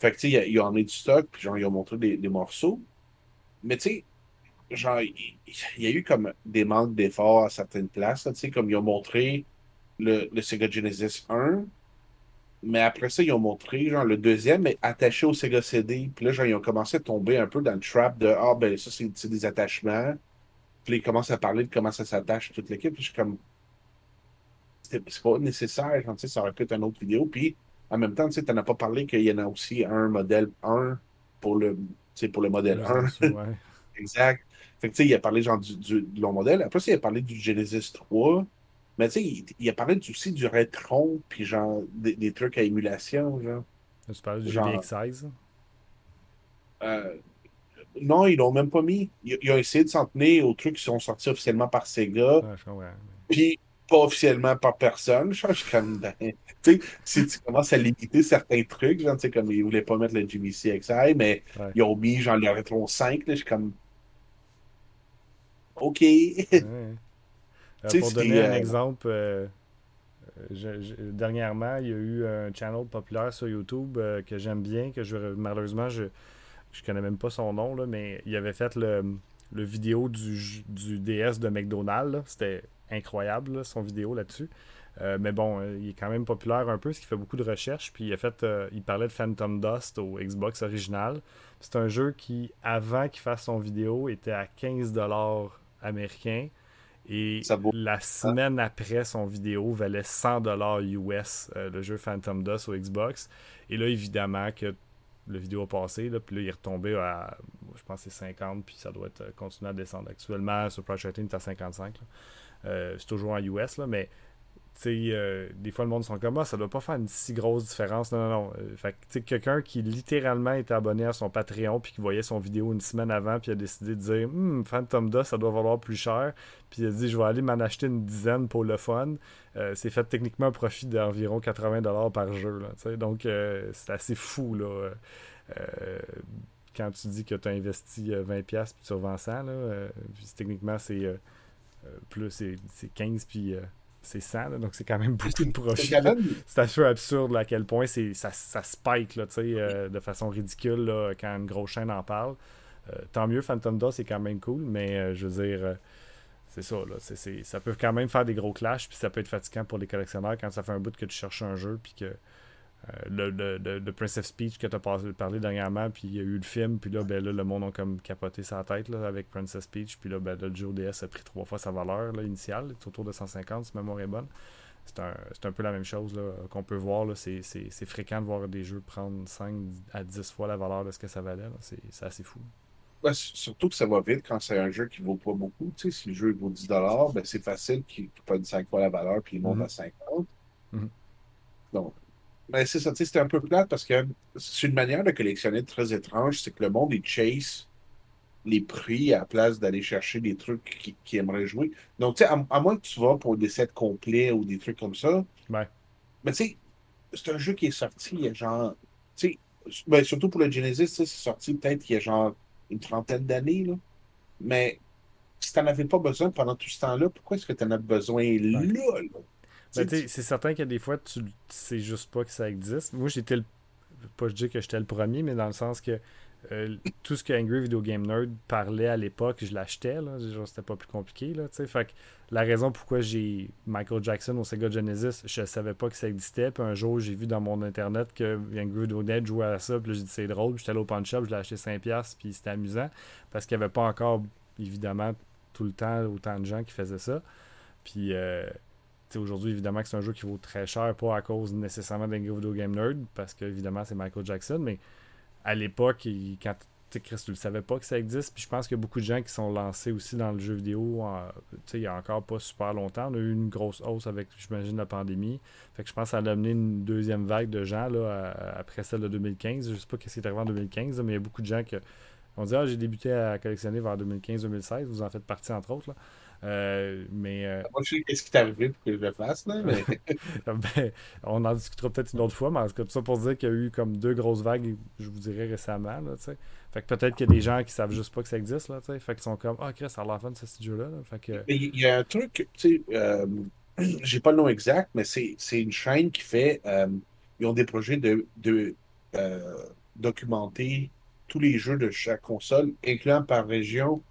Fait que, tu sais, il a- emmené du stock, puis genre, ils ont montré des, morceaux. Mais, tu sais, genre, il, y a eu comme des manques d'efforts à certaines places, tu sais, comme ils ont montré le, le Sega Genesis 1, mais après ça, ils ont montré, genre, le deuxième est attaché au Sega CD. Puis là, genre, ils ont commencé à tomber un peu dans le trap de Ah, ben, ça, c'est des attachements. Puis ils commencent à parler de comment ça s'attache toute l'équipe. Puis je suis comme. C'est pas nécessaire. genre, tu sais, ça aurait pu être une autre vidéo. Puis en même temps, tu sais, t'en as pas parlé qu'il y en a aussi un modèle 1 pour le, tu sais, pour le modèle Plus 1. en dessous, ouais. Exact. Fait que, tu sais, il a parlé genre du, du, long modèle. Après il a parlé du Genesis 3. Mais tu sais, il, il a parlé aussi du Retron, puis genre des, des trucs à émulation, genre. Tu parles du Genre- GBX16? Euh, non, ils l'ont même pas mis. Ils, ils ont essayé de s'en tenir aux trucs qui sont sortis officiellement par Sega, Ouais, je comprends. puis pas officiellement par personne. Je suis comme, tu sais, si tu commences à limiter certains trucs, genre, tu sais, comme ils voulaient pas mettre le GVC XI, mais Ouais. ils ont mis genre le Retron 5, là, je suis comme, OK. Ouais. Euh, pour donner un euh, exemple, euh, je- je- dernièrement, il y a eu un channel populaire sur YouTube euh, que j'aime bien, que je malheureusement je je connais même pas son nom, là, mais il avait fait le, le vidéo du, du DS de McDonald's. C'était incroyable, là, son vidéo là-dessus. Euh, mais bon, il est quand même populaire un peu, parce qu'il fait beaucoup de recherches. Puis il a fait, euh, il parlait de Phantom Dust au Xbox original. C'est un jeu qui, avant qu'il fasse son vidéo, était à 15$ américains. Et la semaine après son vidéo valait 100$ US, euh, le jeu Phantom Dust au Xbox. Et là, évidemment, que le vidéo a passé, là, puis là, il est retombé à, je pense c'est 50, puis ça doit être, euh, continuer à descendre. Actuellement, sur Project est à 55. là. Euh, c'est toujours en US, là, mais euh, des fois, le monde sont comme, ah, ça doit pas faire une si grosse différence. Non, non, non. Euh, fait que, quelqu'un qui littéralement était abonné à son Patreon, puis qui voyait son vidéo une semaine avant, puis a décidé de dire, Hum, Phantom Dust, ça doit valoir plus cher. Puis il a dit, je vais aller m'en acheter une dizaine pour le fun. Euh, c'est fait techniquement un profit d'environ 80$ par jeu. Là, donc, euh, c'est assez fou, là. Quand tu dis que tu as investi euh, 20$ puis tu revends 100, là, puis techniquement, c'est plus, c'est c'est 15 puis c'est 100, donc c'est quand même beaucoup de profit. C'est un peu absurde là, à quel point c'est, ça, ça spike là, euh, de façon ridicule là, quand une grosse chaîne en parle. Euh, tant mieux, Phantom DOS c'est quand même cool, mais euh, je veux dire, c'est ça, là, c'est, c'est- ça peut quand même faire des gros clashs, puis ça peut être fatigant pour les collectionneurs quand ça fait un bout que tu cherches un jeu, puis que le, le, le- le Prince of Speech que tu as parlé dernièrement, puis il y a eu le film, puis là, ben, là, le monde a comme capoté sa tête là, avec Prince of Speech, puis là, ben, là, le jeu ODS a pris trois fois sa valeur là, initiale, c'est autour de 150 si ma mémoire est bonne. C'est un, un peu la même chose qu'on peut voir. C'est, fréquent de voir des jeux prendre 5 à 10 fois la valeur de ce que ça valait. C'est, assez fou. Ouais, surtout que ça va vite quand c'est un jeu qui vaut pas beaucoup. Tu sais, si le jeu vaut 10 ben c'est facile qu'il prenne 5 fois la valeur puis il monte Mhm. à 50. Mhm. Donc, mais c'est ça, tu sais, c'était un peu plate parce que c'est une manière de collectionner très étrange, c'est que le monde, il chase les prix à la place d'aller chercher des trucs qui, qui aimeraient jouer. Donc, tu sais, à, à moins que tu vas pour des sets complets ou des trucs comme ça, Ouais. mais tu sais, c'est un jeu qui est sorti il y a genre, tu sais, ben, surtout pour le Genesis, c'est sorti peut-être il y a genre une trentaine d'années, là. Mais si tu n'en avais pas besoin pendant tout ce temps-là, pourquoi est-ce que tu en as besoin là, là? Ben, Tu c'est certain qu'il y a des fois, tu sais juste pas que ça existe. Moi, j'étais le. Pas je dis que j'étais le premier, mais dans le sens que euh, tout ce que Angry Video Game Nerd parlait à l'époque, je l'achetais. C'était pas plus compliqué. Là, fait que la raison pourquoi j'ai Michael Jackson au Sega Genesis, je savais pas que ça existait. Puis un jour, j'ai vu dans mon internet que Angry Video Nerd jouait à ça. Puis j'ai dit c'est drôle. Puis j'étais allé au pawn shop, je l'ai acheté 5$. Puis c'était amusant. Parce qu'il n'y avait pas encore, évidemment, tout le temps autant de gens qui faisaient ça. Puis. euh, aujourd'hui, évidemment, que c'est un jeu qui vaut très cher, pas à cause nécessairement d'Angry Video Game Nerd, parce que évidemment, c'est Michael Jackson, mais à l'époque, quand Chris, tu le savais pas que ça existe, puis je pense qu'il y a beaucoup de gens qui sont lancés aussi dans le jeu vidéo, il y a encore pas super longtemps. On a eu une grosse hausse avec, j'imagine, la pandémie. Fait que je pense que ça a amené une deuxième vague de gens, là, après celle de 2015. Je sais pas ce qui est arrivé en 2015, là, mais il y a beaucoup de gens qui ont dit, ah, j'ai débuté à collectionner vers 2015-2016, vous en faites partie, entre autres, là. Euh, mais euh, Moi, je sais qu'est-ce qui t'est arrivé pour que je le fasse, là, mais ben, on en discutera peut-être une autre fois, mais en tout cas, tout ça pour dire qu'il y a eu comme deux grosses vagues, je vous dirais récemment. Là, tu sais. fait que peut-être qu'il y a des gens qui savent juste pas que ça existe. Là, tu sais. fait qu'ils sont comme Ah, Chris, ça a l'air fun ce petit jeu-là. là. Fait que, il y a un truc, tu sais, euh, j'ai pas le nom exact, mais c'est c'est une chaîne qui fait, euh, ils ont des projets de, de documenter tous les jeux de chaque console, incluant par région,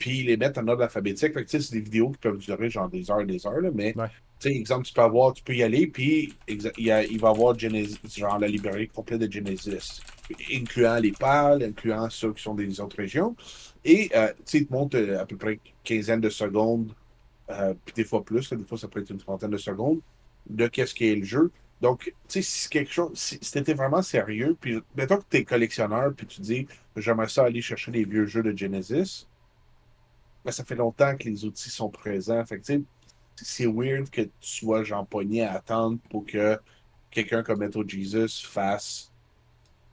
puis les mettre en ordre alphabétique. Fait que, c'est des vidéos qui peuvent durer genre des heures et des heures, là, mais, Ouais. tu sais, exemple, tu peux avoir, tu peux y aller, puis exa- il, a- il va y avoir Genesis, genre la librairie complète de Genesis, incluant les pales, incluant ceux qui sont des autres régions. Et, euh, tu sais, il te montre euh, à peu près une quinzaine de secondes euh, puis des fois plus, là, des fois ça peut être une trentaine de secondes, de qu'est-ce qu'est le jeu. Donc, tu sais, si c'est quelque chose, si si t'étais vraiment sérieux, puis mettons que t'es collectionneur, puis tu dis, j'aimerais ça aller chercher les vieux jeux de Genesis, ben, ça fait longtemps que les outils sont présents. Fait que, c'est weird que tu sois, genre, pogné à attendre pour que quelqu'un comme Metal Jesus fasse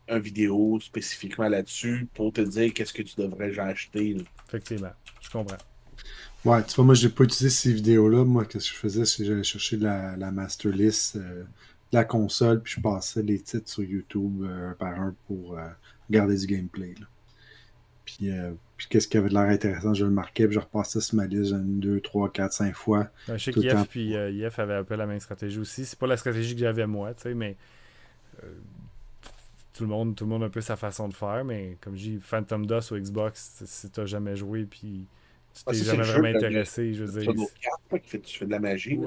une vidéo spécifiquement là-dessus pour te dire qu'est-ce que tu devrais genre acheter. là. effectivement, je comprends. Ouais, tu vois, moi, j'ai pas utilisé ces vidéos-là. Moi, qu'est-ce que je faisais, c'est que j'allais chercher la, la master list euh, de la console, puis je passais les titres sur YouTube euh, un par un pour euh, regarder du gameplay. là. Puis, euh, puis qu'est-ce qui avait de l'air intéressant, je le marquais, puis je repassais sur ma liste une, deux, trois, quatre, cinq fois. Ben, je sais Tout le qu'IF temps. puis euh, IF avaient un peu la même stratégie aussi. C'est pas la stratégie que j'avais moi, tu sais, mais euh, tout le monde, tout le monde a un peu sa façon de faire, mais comme je dis, Phantom DOS ou Xbox, si t'as jamais joué puis tu Ah, t'es jamais vraiment intéressé, je veux Tu dire.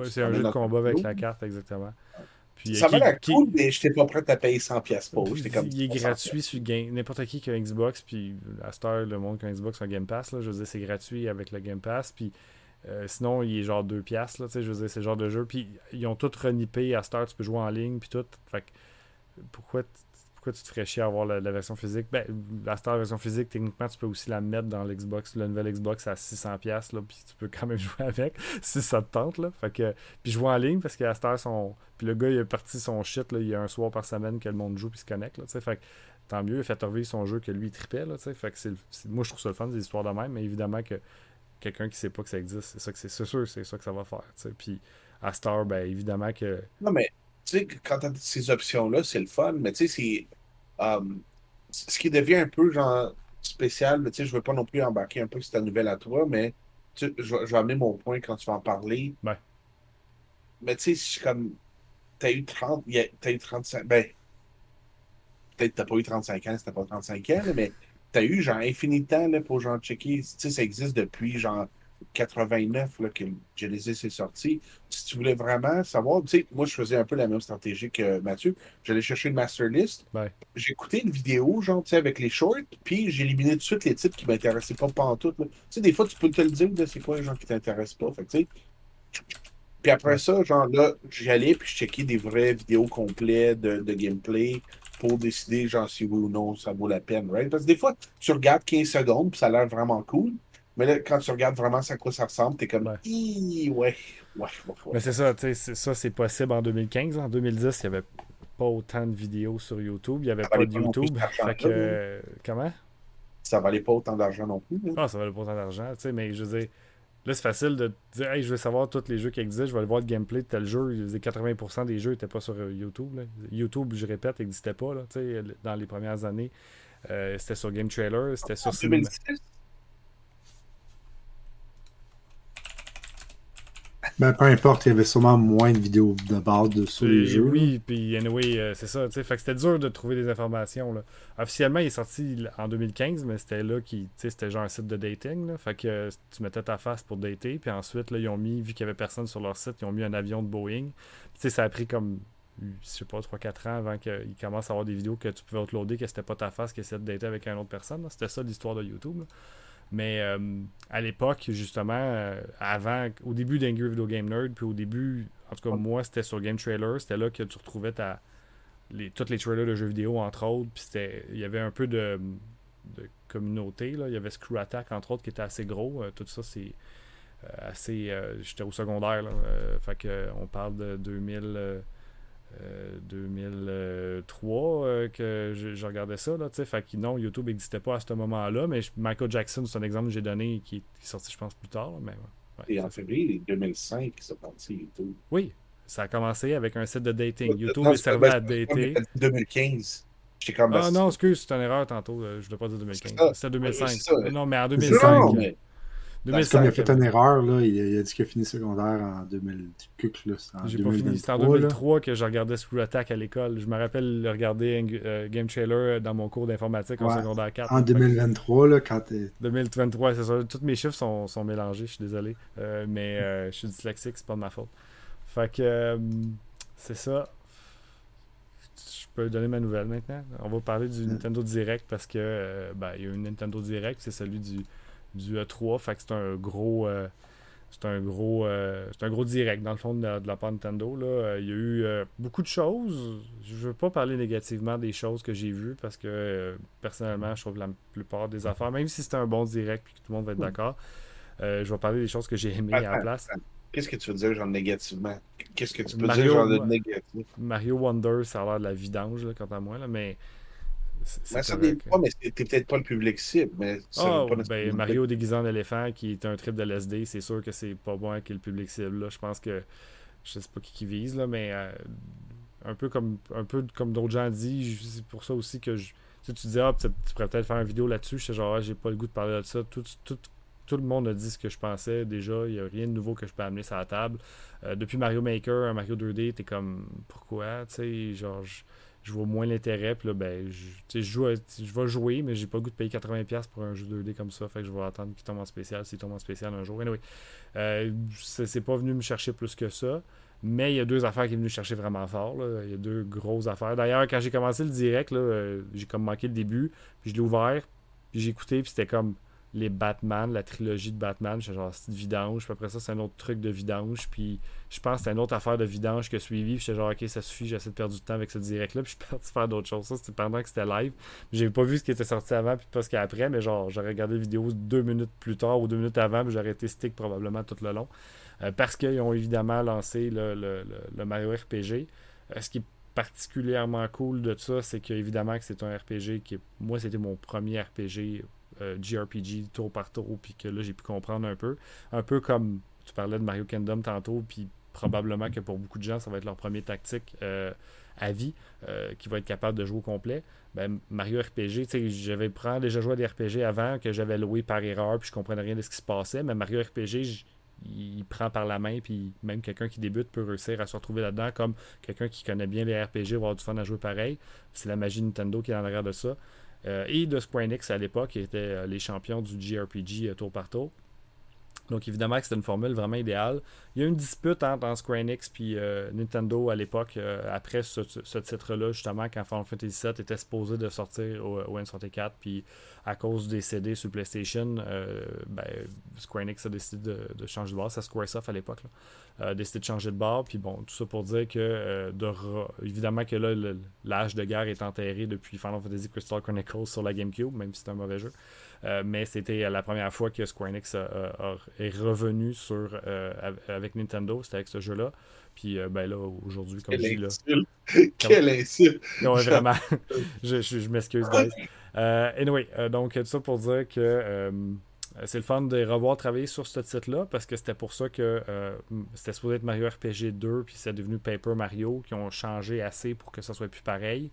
c'est un jeu de combat avec la carte, exactement. Puis, Ça euh, va qui- cool, mais je n'étais pas prêt à payer 100$ piastres pour. Comme. il est 300 gratuit sur game- n'importe qui qui a un Xbox, puis à cette heure, le monde qui a un Xbox a un Game Pass, là, je veux dire, c'est gratuit avec le Game Pass, puis euh, sinon, il est genre 2 piastres, là, je veux dire, c'est le genre de jeu, puis ils ont tout renippé, à cette heure, tu peux jouer en ligne, puis tout, fait que pourquoi, pourquoi tu te ferais chier à avoir la, la version physique? Ben, la version physique, techniquement, tu peux aussi la mettre dans l'Xbox, le nouvel Xbox à 600$, piastres, là, puis tu peux quand même jouer avec, si ça te tente, là, fait que, puis en ligne, parce cette heure, son... puis le gars, il a parti son shit, là, il y a un soir par semaine que le monde joue, puis se connecte, là, fait que tant mieux, il a fait revivre son jeu que lui, il tripait, fait que c'est, moi, je trouve ça le fun, des histoires de même, mais évidemment que quelqu'un qui sait pas que ça existe, c'est ça que c'est, sûr, c'est ça que ça va faire, puis à Star, ben, évidemment que, Non, mais sais, quand tu as ces options-là, c'est le fun, mais tu sais, c'est. euh, ce qui devient un peu genre spécial, mais tu sais, je veux pas non plus embarquer un peu sur ta nouvelle à toi, mais tu je, vais- je vais amener mon point quand tu vas en parler. Ouais. mais tu sais, c'est comme. T'as eu 30. y a- T'as eu 35. Ben. Peut-être que t'as pas eu 35 ans, c'était pas 35 ans, mais t'as eu genre infini de temps là, pour genre checker. Tu sais, ça existe depuis genre 89 là, que Genesis est sorti. Si tu voulais vraiment savoir, tu sais, moi je faisais un peu la même stratégie que Mathieu. J'allais chercher une master list. Ouais. Écouté une vidéo, genre, tu sais, avec les shorts, puis j'ai éliminé tout de suite les titres qui m'intéressaient pas pantoute. Tu sais, des fois, tu peux te le dire, c'est quoi les gens qui t'intéressent pas. Fait que, tu sais, puis après ça, genre là, j'y allais puis je checkais des vraies vidéos complètes de, de gameplay pour décider genre si oui ou non ça vaut la peine, right? Parce que des fois, tu regardes 15 secondes puis ça a l'air vraiment cool. Mais là, quand tu regardes vraiment à quoi ça ressemble, t'es comme Ouais. Ouais, ouais, ouais, ouais. Mais c'est ça, tu sais, ça c'est possible en 2015. En 2010, il n'y avait pas autant de vidéos sur YouTube. Il n'y avait Ça pas de non YouTube. Fait que. euh, comment? Ça valait pas autant d'argent non plus. là. Ah, ça valait pas autant d'argent, tu sais, mais je veux dire, là, c'est facile de dire, hey, je veux savoir tous les jeux qui existent, je vais aller voir le gameplay de tel jeu. Je veux dire, 80% des jeux n'étaient pas sur euh, YouTube. là. YouTube, je répète, n'existait pas, là, tu sais, dans les premières années. Euh, c'était sur Game Trailer, c'était sur En Cinema. 2006, Ben, peu importe, il y avait sûrement moins de vidéos de base de, sur les jeux. oui, puis anyway, euh, c'est ça, tu sais, fait que c'était dur de trouver des informations, là. Officiellement, il est sorti en 2015, mais c'était là qui, tu sais, c'était genre un site de dating, là, fait que euh, tu mettais ta face pour dater, puis ensuite, là, ils ont mis, vu qu'il y avait personne sur leur site, ils ont mis un avion de Boeing, Puis, tu sais, ça a pris comme, je sais pas, 3-4 ans avant qu'ils commencent à avoir des vidéos que tu pouvais uploader, que c'était pas ta face qui essayait de dater avec une autre personne, c'était ça l'histoire de YouTube, là. Mais euh, à l'époque, justement, euh, avant, au début d'Angry Video Game Nerd, puis au début, en tout cas, moi, c'était sur Game Trailer, c'était là que tu retrouvais ta, les, tous les trailers de jeux vidéo, entre autres, puis c'était, il y avait un peu de, de communauté, là. il y avait Screw Attack, entre autres, qui était assez gros, Euh, tout ça, c'est assez, j'étais au secondaire, là, fait que, on parle de 2000... euh, euh, 2003 euh, que je, je regardais ça là, tu sais, fait que non YouTube n'existait pas à ce moment-là mais je- Michael Jackson c'est un exemple que j'ai donné qui est, qui est sorti je pense plus tard là, mais ouais, Et en février 2005, c'est parti tout. oui ça a commencé avec un site de dating YouTube Non, est servi à dater mais t'as dit 2015. J'étais comme. ah non excuse c'est une erreur tantôt euh, je voulais pas dire 2015 C'est ça. c'était 2005 Oui, c'est ça. non mais en c'est- 2005 Non, mais C'est comme il a 2005 fait une erreur, là. Il a, il a dit qu'il a fini secondaire en 2000. Cuc, là, c'est en J'ai pas fini. C'était en 2023, là. 2003 que je regardais Screw Attack à l'école. Je me rappelle le regarder euh, Game Trailer dans mon cours d'informatique en secondaire 4. En 2023, là, quand t'es. 2023, c'est ça. Tous mes chiffres sont, sont mélangés, je suis désolé. Euh, mais euh, je suis dyslexique, c'est pas de ma faute. Fait que c'est ça. Je peux donner ma nouvelle maintenant. On va parler du Nintendo Direct parce que ben, il y a eu une Nintendo Direct, c'est celui du, du E3. Fait que c'est un gros. euh, c'est un gros euh, c'est un gros direct dans le fond de la, de la part Nintendo là. Euh, il y a eu euh, beaucoup de choses je veux pas parler négativement des choses que j'ai vues parce que euh, personnellement je trouve la plupart des affaires même si c'était un bon direct puis que tout le monde va être d'accord euh, je vais parler des choses que j'ai aimées à la Attends, place attends. Qu'est-ce que tu veux dire, genre négativement? Qu'est-ce que tu peux Mario, dire, genre de négatif? Mario Wonder ça a l'air de la vidange là, quant à moi là, mais Mais ça dépend, mais c'est- t'es peut-être pas le public cible, mais veut pas ben, Mario déguisé en éléphant qui est un trip de LSD, c'est sûr que c'est pas bon avec le public cible. Là. Je pense que je sais pas qui, qui vise, là, mais euh, un peu comme un peu comme d'autres gens disent, c'est pour ça aussi que je, tu sais, tu dis ah tu, tu pourrais peut-être faire une vidéo là-dessus, je sais genre ah, j'ai pas le goût de parler de ça. Tout, tout, tout le monde a dit ce que je pensais déjà, il n'y a rien de nouveau que je peux amener sur la table. Euh, depuis Mario Maker, un Mario 2D, t'es comme pourquoi, tu sais, genre je, je vois moins l'intérêt, puis là ben je, joue je vais jouer, mais j'ai pas le goût de payer 80$ pour un jeu 2D comme ça, fait que je vais attendre qu'il tombe en spécial, s'il tombe en spécial un jour. Anyway, euh, c'est pas venu me chercher plus que ça. Mais il y a deux affaires qui sont venues chercher vraiment fort. là. Il y a deux grosses affaires. D'ailleurs, quand j'ai commencé le direct, euh, j'ai comme manqué le début. Puis je l'ai ouvert. Puis j'ai écouté. Puis c'était comme les Batman, la trilogie de Batman. J'étais genre, c'est de vidange. Puis après ça, c'est un autre truc de vidange. Puis je pense que c'est une autre affaire de vidange que suivi. Puis j'étais genre, ok, ça suffit. J'essaie de perdre du temps avec ce direct-là. Puis je suis parti faire d'autres choses. Ça, c'était pendant que c'était live. J'ai pas vu ce qui était sorti avant. Puis pas ce qu'il y a après. Mais genre, j'aurais regardé la vidéo deux minutes plus tard ou deux minutes avant. Puis j'aurais été stick probablement tout le long. Euh, parce qu'ils ont évidemment lancé le, Mario RPG. Euh, ce qui est particulièrement cool de ça, c'est qu'évidemment que c'est un RPG qui est... Moi, c'était mon premier RPG euh, JRPG tour par tour, puis que là, j'ai pu comprendre un peu. Un peu comme tu parlais de Mario Kingdom tantôt, puis probablement que pour beaucoup de gens, ça va être leur premier tactique euh, à vie, euh, qui va être capable de jouer au complet. Ben, Mario RPG, tu sais, j'avais déjà joué à des RPG avant que j'avais loué par erreur, puis je comprenais rien de ce qui se passait, mais Mario RPG, il prend par la main, puis même quelqu'un qui débute peut réussir à se retrouver là-dedans, comme quelqu'un qui connaît bien les RPG va avoir du fun à jouer pareil. C'est la magie Nintendo qui est en arrière de ça. Euh, et de Square Enix à l'époque, qui étaient euh, les champions du JRPG tour par tour. Donc évidemment que c'était une formule vraiment idéale. Il y a eu une dispute entre Square Enix et euh, Nintendo à l'époque, euh, après ce, titre-là, justement, quand Final Fantasy VII était supposé de sortir au, au N64, puis à cause des CD sur PlayStation, euh, ben, Square Enix a décidé de, changer de bord. C'est Squaresoft à l'époque. A décidé de changer de bord. Puis bon, tout ça pour dire que, de évidemment que là, l'âge de guerre est enterré depuis Final Fantasy Crystal Chronicles sur la GameCube, même si c'est un mauvais jeu. Euh, mais c'était la première fois que Square Enix est revenu sur, euh, avec Nintendo, c'était avec ce jeu-là. Puis euh, ben là, aujourd'hui, comme je dis là. Quel insulte! Non, vraiment. je, je, m'excuse, guys. anyway, donc tout ça pour dire que c'est le fun de revoir travailler sur ce titre-là parce que c'était pour ça que c'était supposé être Mario RPG 2 puis c'est devenu Paper Mario qui ont changé assez pour que ça soit plus pareil.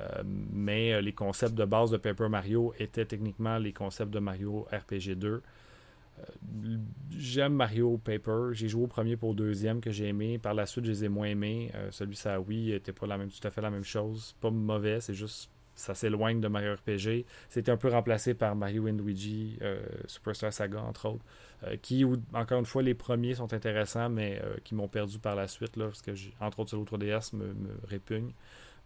Euh, mais euh, les concepts de base de Paper Mario étaient techniquement les concepts de Mario RPG 2. Euh, j'aime Mario Paper. J'ai joué au premier pour le deuxième que j'ai aimé. Par la suite, je les ai moins aimés. celui ça oui n'était pas la même, tout à fait la même chose. Pas mauvais, c'est juste ça s'éloigne de Mario RPG. C'était un peu remplacé par Mario Luigi, Superstar Saga entre autres, qui encore une fois les premiers sont intéressants, mais qui m'ont perdu par la suite là, parce que entre autres sur l'autre DS me répugne.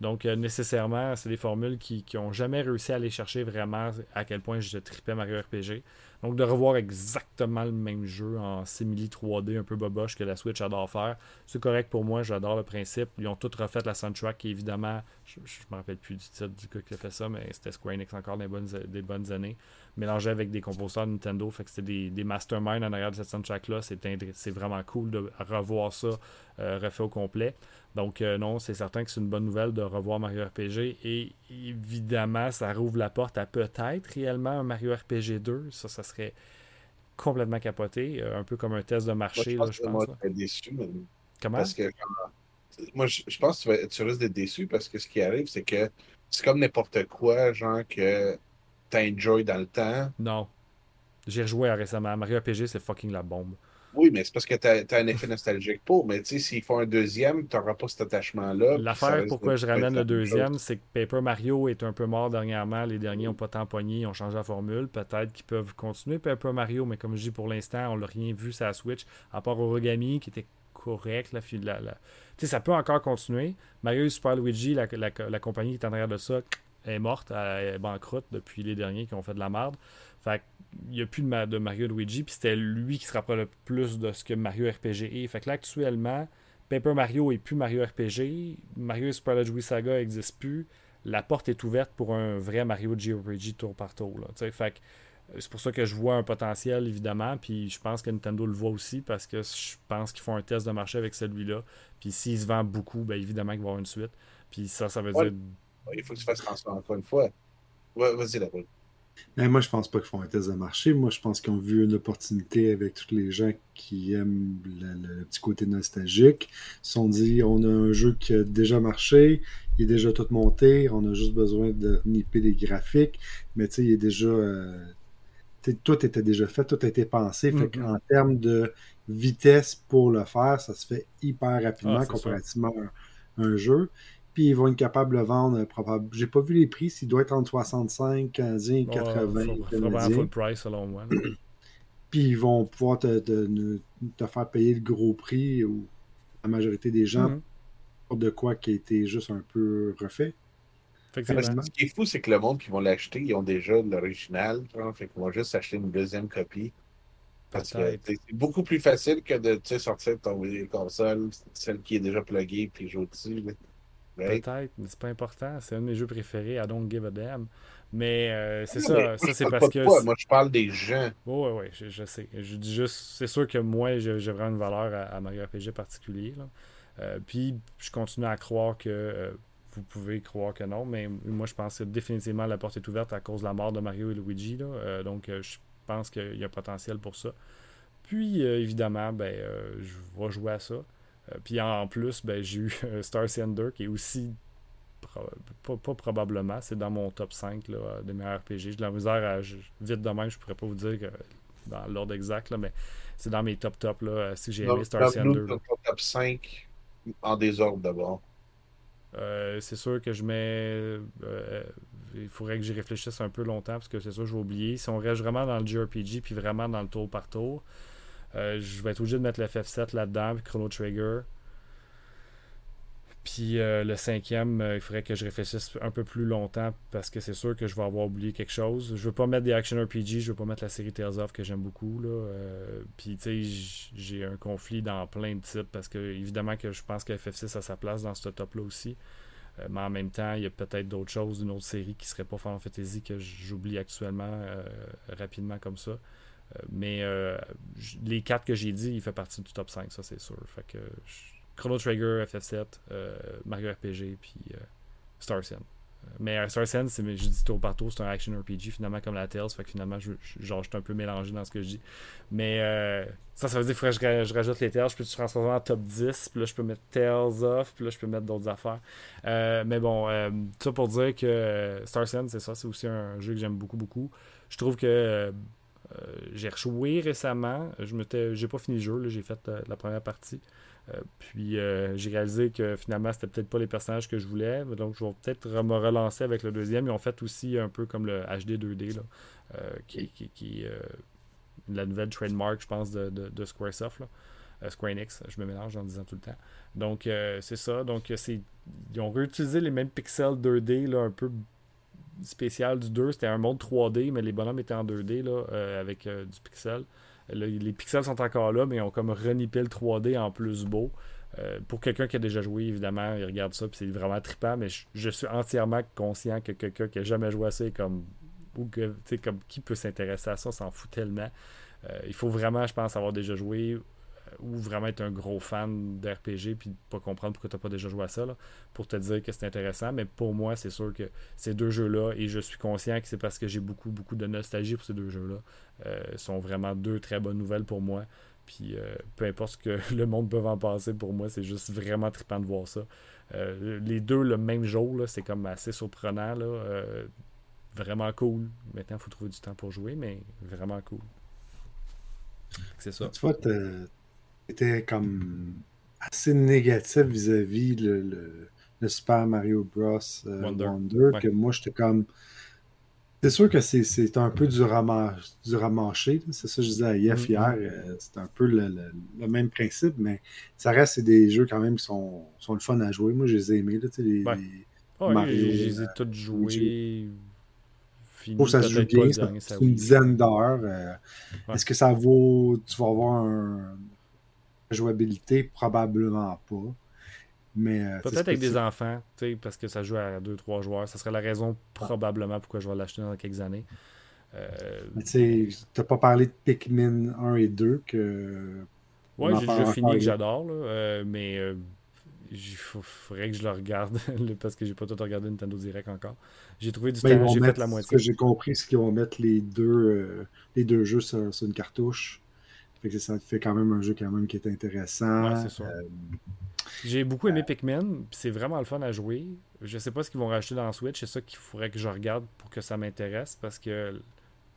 Donc, euh, nécessairement, c'est des formules qui n'ont jamais réussi à aller chercher vraiment à quel point je tripais Mario RPG. Donc, de revoir exactement le même jeu en simili 3D un peu boboche que la Switch adore faire, c'est correct pour moi, j'adore le principe. Ils ont tout refait la soundtrack, qui évidemment, je ne me rappelle plus du titre du gars qui a fait ça, mais c'était Square Enix encore des des bonnes années, mélangé avec des compositeurs Nintendo, fait que c'était des, des masterminds en arrière de cette soundtrack-là. C'est vraiment cool de revoir ça euh, refait au complet. Donc, euh, non, c'est certain que c'est une bonne nouvelle de revoir Mario RPG. Et évidemment, ça rouvre la porte à peut-être réellement un Mario RPG 2. Ça, ça serait complètement capoté. Euh, un peu comme un test de marché, moi, je pense. Là, je déçu. Comment? Parce que, moi, je, pense que tu, risques d'être déçu parce que ce qui arrive, c'est que c'est comme n'importe quoi, genre que t'as enjoy dans le temps. Non. J'ai rejoué récemment. Mario RPG, c'est fucking la bombe. Oui, mais c'est parce que tu as, un effet nostalgique pour. Mais tu sais, s'ils font un deuxième, tu n'auras pas cet attachement-là. L'affaire pourquoi je ramène le deuxième, c'est que Paper Mario est un peu mort dernièrement. Les derniers n'ont pas tant pogné, ils ont changé la formule. Peut-être qu'ils peuvent continuer Paper Mario, mais comme je dis pour l'instant, on l'a rien vu sur la Switch, à part Origami qui était correct. La, la, la... sais, ça peut encore continuer. Mario et Super Luigi, la, la, compagnie qui est en arrière de ça, est morte, elle est banqueroute depuis les derniers qui ont fait de la merde. Fait il n'y a plus de, de Mario Luigi, puis c'était lui qui se rapproche le plus de ce que Mario RPG est. Fait que là, actuellement, Paper Mario est plus Mario RPG, Mario Super Luigi Saga n'existe plus, la porte est ouverte pour un vrai Mario JRPG tour par tour. Là, fait que euh, c'est pour ça que je vois un potentiel, évidemment, puis je pense que Nintendo le voit aussi, parce que je pense qu'ils font un test de marché avec celui-là, puis s'il se vend beaucoup, bien évidemment qu'il va y avoir une suite. Puis ça, ça veut dire... Il faut que tu fasses transfert encore une fois. Vas-y, la mais moi, je pense pas qu'ils font un test de marché. Moi, je pense qu'ils ont vu une opportunité avec tous les gens qui aiment le, petit côté nostalgique. Ils se sont dit, on a un jeu qui a déjà marché, il est déjà tout monté, on a juste besoin de nipper les graphiques. Mais tu sais, il est déjà... Euh, tout était déjà fait, tout a été pensé. Fait mm-hmm. qu'en termes de vitesse pour le faire, ça se fait hyper rapidement ah, comparativement à un jeu puis ils vont être capables de vendre probablement. J'ai pas vu les prix, s'il doit être entre 65, 15 et 80. Ouais, full price selon moi. puis ils vont pouvoir te, te, faire payer le gros prix ou la majorité des gens pour de quoi qui a été juste un peu refait. Ce qui est fou, c'est que le monde qui vont l'acheter, ils ont déjà l'original. Fait qu'ils vont juste acheter une deuxième copie. Parce que c'est beaucoup plus facile que de sortir ton console, celle qui est déjà pluguée, puis jouer dessus. Peut-être, mais c'est pas important. C'est un de mes jeux préférés. I don't give a damn. Mais euh, c'est ça. ça c'est parce que. Moi, je parle des gens. Oui, oui, je, je, sais. Je dis juste. C'est sûr que moi, j'ai vraiment une valeur à, Mario RPG particulier. Euh, puis, je continue à croire que. Euh, vous pouvez croire que non, mais moi, je pense que définitivement la porte est ouverte à cause de la mort de Mario et Luigi. Là. donc, je pense qu'il y a potentiel pour ça. Puis, évidemment, ben, je vais jouer à ça. Euh, puis en plus, ben, j'ai eu Star Sender qui est aussi pas, probablement, c'est dans mon top 5 là, de meilleurs RPG. J'ai de la misère à. vite de même, je pourrais pas vous dire dans l'ordre exact, là, mais c'est dans mes top top. Là, si j'ai aimé Star 2. top 5 en désordre d'abord. Euh, c'est sûr que je mets. Euh, il faudrait que j'y réfléchisse un peu longtemps parce que c'est sûr que je vais oublier. Si on reste vraiment dans le JRPG puis vraiment dans le tour par tour, euh, je vais être obligé de mettre le FF7 là-dedans, puis Chrono Trigger. Puis euh, le cinquième, euh, il faudrait que je réfléchisse un peu plus longtemps parce que c'est sûr que je vais avoir oublié quelque chose. Je veux pas mettre des action RPG, je veux pas mettre la série Tales of que j'aime beaucoup. Puis tu sais, j'ai un conflit dans plein de types parce que évidemment que je pense que FF6 a sa place dans ce top-là aussi. mais en même temps, il y a peut-être d'autres choses d'une autre série qui serait pas Final Fantasy que j'oublie actuellement rapidement comme ça. Mais les quatre que j'ai dit, il fait partie du top 5, ça c'est sûr. Fait que Chrono Trigger, FF7, euh, Mario RPG, puis euh, Star. Euh, mais Star je dis tour par tour, c'est un action RPG finalement comme la Tales. Fait que finalement, je, genre, suis un peu mélangé dans ce que je dis. Mais ça, ça veut dire qu'il faudrait que je, rajoute les Tales. Je peux transformer en top 10. Puis là, je peux mettre Tales off. Puis là, je peux mettre d'autres affaires. mais bon, tout ça pour dire que Star Ocean, c'est ça. C'est aussi un jeu que j'aime beaucoup, beaucoup. Je trouve que j'ai rejoué récemment. Je j'ai pas fini le jeu. J'ai fait la première partie. Euh, puis euh, j'ai réalisé que finalement, c'était peut-être pas les personnages que je voulais. Donc, je vais peut-être me relancer avec le deuxième. Ils ont fait aussi un peu comme le HD 2D, là, euh, qui, qui, est la nouvelle trademark, je pense, de, Squaresoft. Square Enix, je me mélange en disant tout le temps. Donc, c'est ça. Donc, ils ont réutilisé les mêmes pixels 2D, là, un peu spécial du 2. C'était un monde 3D, mais les bonhommes étaient en 2D là, avec du pixel les pixels sont encore là, mais ils ont comme renippé le 3D en plus beau. Euh, pour quelqu'un qui a déjà joué, évidemment, il regarde ça, puis c'est vraiment trippant, mais je, suis entièrement conscient que quelqu'un qui a jamais joué à ça, comme, ou que, comme qui peut s'intéresser à ça, s'en fout tellement. Euh, il faut vraiment, je pense, avoir déjà joué ou vraiment être un gros fan d'RPG puis pas comprendre pourquoi tu n'as pas déjà joué à ça pour te dire que c'est intéressant. Mais pour moi, c'est sûr que ces deux jeux-là, et je suis conscient que c'est parce que j'ai beaucoup, beaucoup de nostalgie pour ces deux jeux-là, euh, sont vraiment deux très bonnes nouvelles pour moi. Puis euh, peu importe ce que le monde peut en passer, pour moi, c'est juste vraiment trippant de voir ça. Euh, les deux le même jour, c'est comme assez surprenant. Là, vraiment cool. Maintenant, il faut trouver du temps pour jouer, mais vraiment cool. C'est ça. Tu vois, était comme assez négatif vis-à-vis le, le, Super Mario Bros. Euh, Wonder, que moi j'étais comme. C'est sûr que c'est un peu du, du ramanché, c'est ça que je disais à Yef mm-hmm. hier, euh, c'est un peu le, le, même principe, mais ça reste des jeux quand même qui sont, sont le fun à jouer. Moi, je les ai aimés, là, les, Mario, je les ai euh, tous joués. Pour ça se joue bien, c'est une dizaine d'heures. Est-ce que ça vaut. Tu vas avoir un, jouabilité, probablement pas. Mais, euh, Peut-être avec des enfants, parce que ça joue à 2-3 joueurs. Ça serait la raison probablement pourquoi je vais l'acheter dans quelques années. Euh... Tu n'as pas parlé de Pikmin 1 et 2 que. Ouais, j'ai fini que j'adore, euh, mais euh, il faudrait que je le regarde parce que j'ai pas tout regardé Nintendo Direct encore. J'ai trouvé du ben, temps, j'ai fait la moitié. Ce que j'ai compris, c'est qu'ils vont mettre les deux, les deux jeux sur, sur, une cartouche ça fait quand même un jeu quand même qui est intéressant. Euh, J'ai beaucoup aimé Pikmin, c'est vraiment le fun à jouer. Je sais pas ce qu'ils vont rajouter dans Switch, c'est ça qu'il faudrait que je regarde pour que ça m'intéresse parce que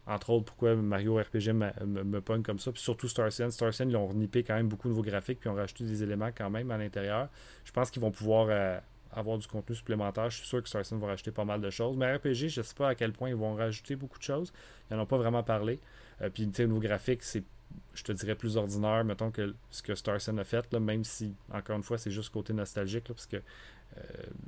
entre autres pourquoi Mario RPG me, pogne comme ça, puis surtout Star Ocean. Star Ocean, ils ont renippé quand même beaucoup de nouveaux graphiques, puis ils ont rajouté des éléments quand même à l'intérieur. Je pense qu'ils vont pouvoir euh, avoir du contenu supplémentaire. Je suis sûr que Star Ocean va rajouter pas mal de choses. Mais RPG, je sais pas à quel point ils vont rajouter beaucoup de choses. Ils n'en ont pas vraiment parlé. Euh, puis, tu sais, nouveaux graphiques, c'est je te dirais, plus ordinaire, mettons, que ce que Starson a fait, là, même si, encore une fois, c'est juste côté nostalgique, parce que euh,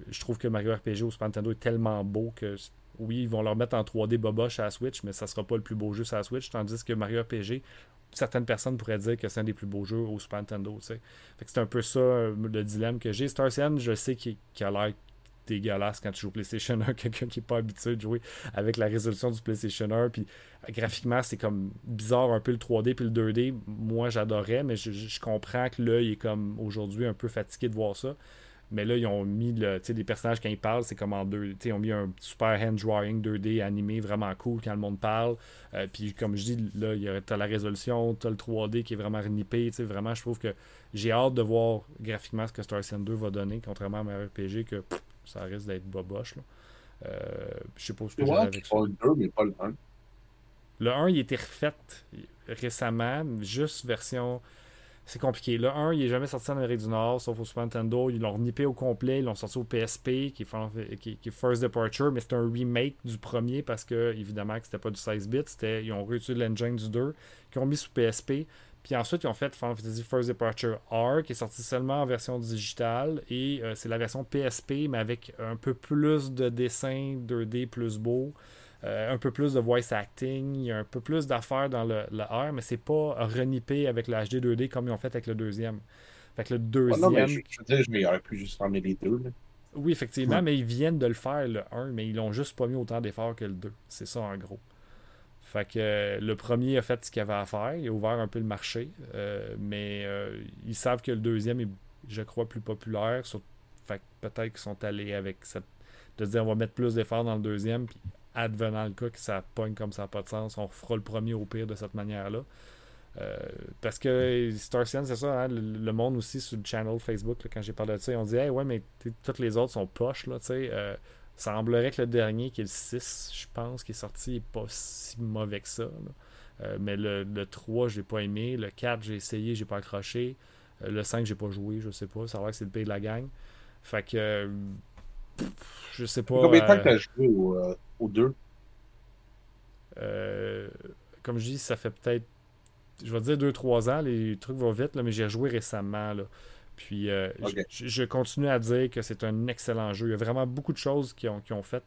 je trouve que Mario RPG au Super Nintendo est tellement beau que, oui, ils vont leur mettre en 3D boboche à la Switch, mais ça sera pas le plus beau jeu sur la Switch, tandis que Mario RPG, certaines personnes pourraient dire que c'est un des plus beaux jeux au Super Nintendo, tu sais. c'est un peu ça euh, le dilemme que j'ai. Star je sais qu'il a l'air dégueulasse quand tu joues au PlayStation 1, quelqu'un qui n'est pas habitué de jouer avec la résolution du PlayStation 1. Puis euh, graphiquement, c'est comme bizarre un peu le 3D puis le 2D. Moi, j'adorais, mais je, comprends que l'œil est comme aujourd'hui un peu fatigué de voir ça. Mais là, ils ont mis le, des personnages quand ils parlent, c'est comme en deux. Ils ont mis un super hand drawing 2D animé vraiment cool quand le monde parle. Euh, puis comme je dis, là, tu as la résolution, tu as le 3D qui est vraiment renippé. Vraiment, je trouve que j'ai hâte de voir graphiquement ce que Star Citizen 2 va donner, contrairement à ma RPG que ça risque d'être boboche. Là. Euh, je sais pas ce que j'ai avec ça. Le 2, mais pas le 1. Le 1, il était refait. récemment, juste version. C'est compliqué. Le 1, il est jamais sorti en Amérique du Nord, sauf au Super Nintendo. Ils l'ont renippé au complet. Ils l'ont sorti au PSP, qui est, qui, est First Departure, mais c'est un remake du premier parce que, évidemment, que c'était pas du 16 bits. Ils ont réutilisé l'engine du 2, qu'ils ont mis sous PSP. Puis ensuite, ils ont fait Final Fantasy First Departure R, qui est sorti seulement en version digitale. Et euh, c'est la version PSP, mais avec un peu plus de dessins 2D plus beau. Euh, un peu plus de voice acting, il y a un peu plus d'affaires dans le, R, mais c'est pas renippé avec le HD 2D comme ils ont fait avec le deuxième. Fait que le deuxième. non, mais je, veux dire, je pu juste fermer les deux. Oui, effectivement, mais ils viennent de le faire, le 1, mais ils l'ont juste pas mis autant d'efforts que le 2. C'est ça en gros. Fait que euh, le premier a fait ce qu'il avait à faire, il a ouvert un peu le marché, euh, mais ils savent que le deuxième est, je crois, plus populaire. fait que peut-être qu'ils sont allés avec cette. de se dire on va mettre plus d'efforts dans le deuxième, puis advenant le cas que ça pogne comme ça n'a pas de sens, on fera le premier au pire de cette manière-là. Euh, parce que Star Citizen, c'est ça, hein, le, monde aussi sur le channel Facebook, quand j'ai parlé de ça, ont dit Hey, ouais, mais toutes les autres sont poches, là, tu sais. Euh, semblerait que le dernier, qui est le 6, je pense, qui est sorti, n'est pas si mauvais que ça. Euh, mais le, le 3, j'ai pas aimé. Le 4, j'ai essayé, j'ai pas accroché. le 5, j'ai pas joué, je sais pas. Ça va que c'est le pays de la gang. Fait que. je sais pas. Combien de temps que as joué au, deux? Euh, comme je dis, ça fait peut-être, je vais dire 2-3 ans, les trucs vont vite, là, mais j'ai joué récemment. Là. Puis euh, je, continue à dire que c'est un excellent jeu. Il y a vraiment beaucoup de choses qui ont, qui ont fait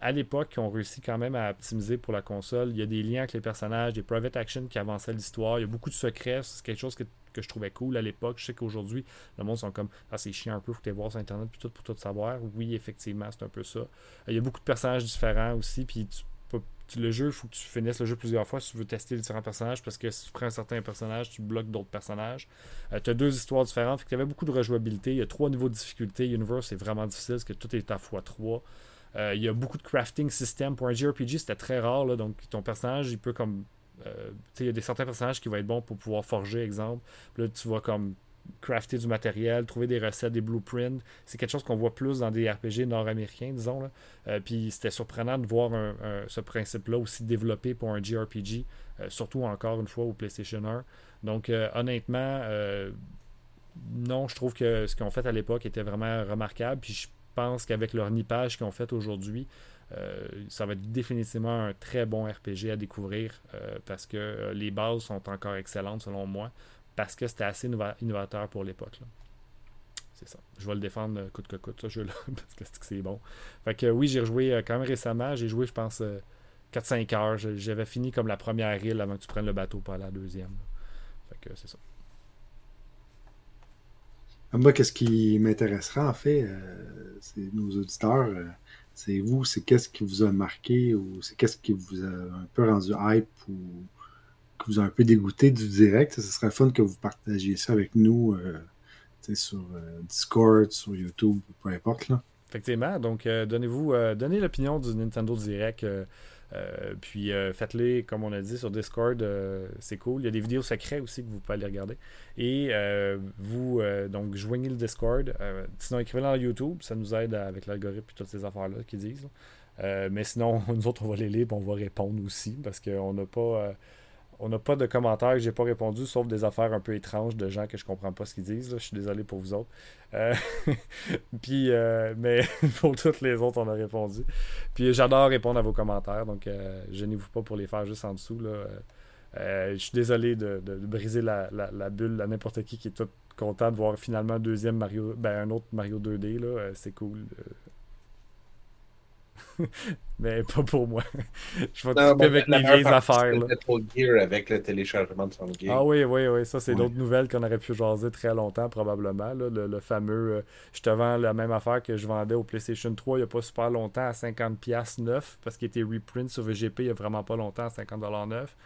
à l'époque qui ont réussi quand même à optimiser pour la console. Il y a des liens avec les personnages, des private actions qui avançaient l'histoire. Il y a beaucoup de secrets. C'est quelque chose que, je trouvais cool à l'époque. Je sais qu'aujourd'hui, le monde sont comme Ah, c'est chiant un peu, faut que tu voir sur Internet puis tout pour tout savoir. Oui, effectivement, c'est un peu ça. Il y a beaucoup de personnages différents aussi. Puis le jeu, il faut que tu finisses le jeu plusieurs fois si tu veux tester les différents personnages, parce que si tu prends un certain personnage, tu bloques d'autres personnages. Euh, tu as deux histoires différentes, fait y avait beaucoup de rejouabilité. Il y a trois niveaux de difficulté. Universe, c'est vraiment difficile, parce que tout est à fois 3 euh, il y a beaucoup de crafting system. Pour un JRPG, c'était très rare, donc ton personnage, il peut comme... Euh, il y a des certains personnages qui vont être bons pour pouvoir forger, exemple. là, tu vas comme crafter du matériel, trouver des recettes, des blueprints. C'est quelque chose qu'on voit plus dans des RPG nord-américains, disons. Euh, puis c'était surprenant de voir ce principe-là aussi développé pour un JRPG, euh, surtout encore une fois au PlayStation 1. Donc euh, honnêtement, non, je trouve que ce qu'ils ont fait à l'époque était vraiment remarquable. Puis je pense qu'avec leur nippage qu'ils ont fait aujourd'hui, ça va être définitivement un très bon RPG à découvrir parce que les bases sont encore excellentes selon moi parce que c'était assez innovateur pour l'époque. C'est ça. Je vais le défendre euh, coûte que coûte, ce jeu-là, parce que c'est bon. Fait que oui, j'ai rejoué euh, quand même récemment. J'ai joué, je pense, 4-5 euh, heures. J'avais fini comme la première île avant que tu prennes le bateau pour la deuxième. Fait que c'est ça. Moi, qu'est-ce qui m'intéressera, en fait, c'est nos auditeurs. c'est vous, c'est qu'est-ce qui vous a marqué ou c'est qu'est-ce qui vous a un peu rendu hype ou qui vous a un peu dégoûté du direct, ce serait fun que vous partagiez ça avec nous euh, sur euh, Discord, sur YouTube, peu importe. Là. Effectivement. Donc, euh, donnez-vous, donnez l'opinion du Nintendo Direct. puis faites-les, comme on a dit, sur Discord. c'est cool. Il y a des vidéos secrètes aussi que vous pouvez aller regarder. Et vous, donc, joignez le Discord. sinon, écrivez-le dans YouTube. Ça nous aide avec l'algorithme et toutes ces affaires-là qu'ils disent. mais sinon, nous autres, on va les lire et on va répondre aussi parce qu'on n'a pas on n'a pas de commentaires que j'ai pas répondu, sauf des affaires un peu étranges de gens que je comprends pas ce qu'ils disent. Je suis désolé pour vous autres. Euh, puis, euh, mais pour toutes les autres, on a répondu. Puis j'adore répondre à vos commentaires, donc euh, gênez-vous pas pour les faire juste en dessous. Là. je suis désolé de, briser la, bulle à n'importe qui qui est tout content de voir finalement un deuxième Mario, ben un autre Mario 2D. Là, c'est cool. mais pas pour moi. je vais non, avec mes vieilles affaires. Gear avec le téléchargement de son Ah oui, oui, oui. Ça, c'est d'autres nouvelles qu'on aurait pu jaser très longtemps, probablement. le, fameux. Euh, je te vends la même affaire que je vendais au PlayStation 3 il n'y a pas super longtemps à 50$ neuf parce qu'il était reprint sur VGP il n'y a vraiment pas longtemps à 50$ neuf.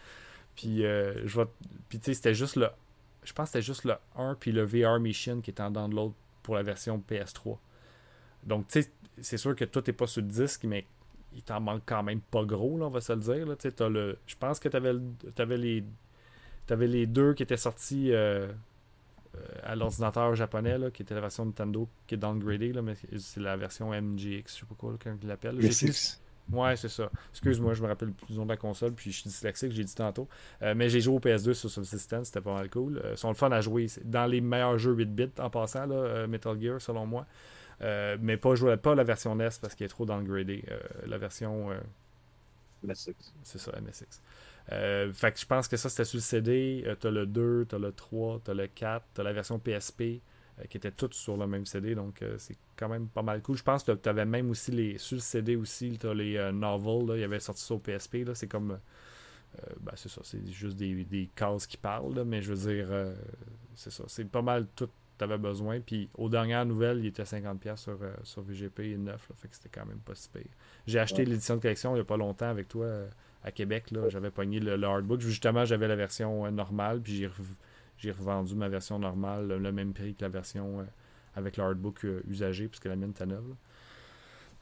Puis, euh, je Puis tu sais, c'était juste le. Je pense que c'était juste le 1 puis le VR Mission qui était en l'autre pour la version PS3. Donc, tu sais, c'est sûr que tout n'est pas sur le disque, mais il t'en manque quand même pas gros, là, on va se le dire. Là. As le, je pense que tu avais, avais, les, avais les deux qui étaient sortis euh, euh, à l'ordinateur japonais, là, qui était la version Nintendo qui est downgradée, là, mais c'est la version MGX, je sais pas quoi, comment ils l'appellent. Ouais, c'est ça. Excuse-moi, je me rappelle plus du nom de la console, puis je suis dyslexique, j'ai dit tantôt. Euh, mais j'ai joué au PS2 sur Subsistence, c'était pas mal cool. Ils sont le fun à jouer. Dans les meilleurs jeux 8-bit en passant, là, Metal Gear, selon moi. Mais pas jouer pas la version NES parce qu'elle est trop downgradée. la version. MSX. C'est ça, MSX. Euh, fait que je pense que ça, c'était sur le CD. Euh, t'as le 2, t'as le 3, t'as le 4, t'as la version PSP euh, qui étaient toutes sur le même CD. Donc, c'est quand même pas mal cool. Je pense que t'avais même aussi les. Sur le CD aussi, t'as les novels. Là, il y avait sorti ça au PSP. Là, c'est comme. ben, c'est ça. C'est juste des, des cases qui parlent. mais je veux dire. c'est ça. C'est pas mal tout t'avais besoin. Puis aux dernières nouvelles, il était 50$ sur, sur VGP 9. fait que c'était quand même pas si pire. J'ai acheté l'édition de collection il n'y a pas longtemps avec toi à Québec. Là, j'avais pogné le, hardbook. Justement, j'avais la version euh, normale, puis j'ai, revendu ma version normale le, même prix que la version euh, avec le hardbook euh, usagé, puisque la mienne était neuve.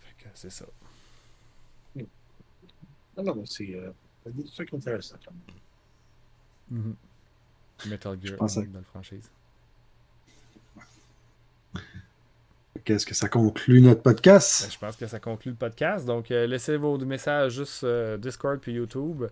Fait que c'est ça. Non, non, c'est des trucs intéressants quand même. Mm-hmm. Metal Gear, dans la franchise. Qu'est-ce que ça conclut notre podcast? Ben, je pense que ça conclut le podcast. Donc, euh, laissez vos messages juste euh, Discord puis YouTube.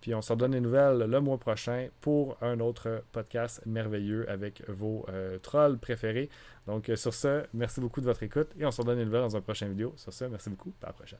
Puis on se redonne des nouvelles le mois prochain pour un autre podcast merveilleux avec vos euh, trolls préférés. Donc, sur ce, merci beaucoup de votre écoute et on se redonne des nouvelles dans un prochain vidéo. Sur ce, merci beaucoup. À la prochaine.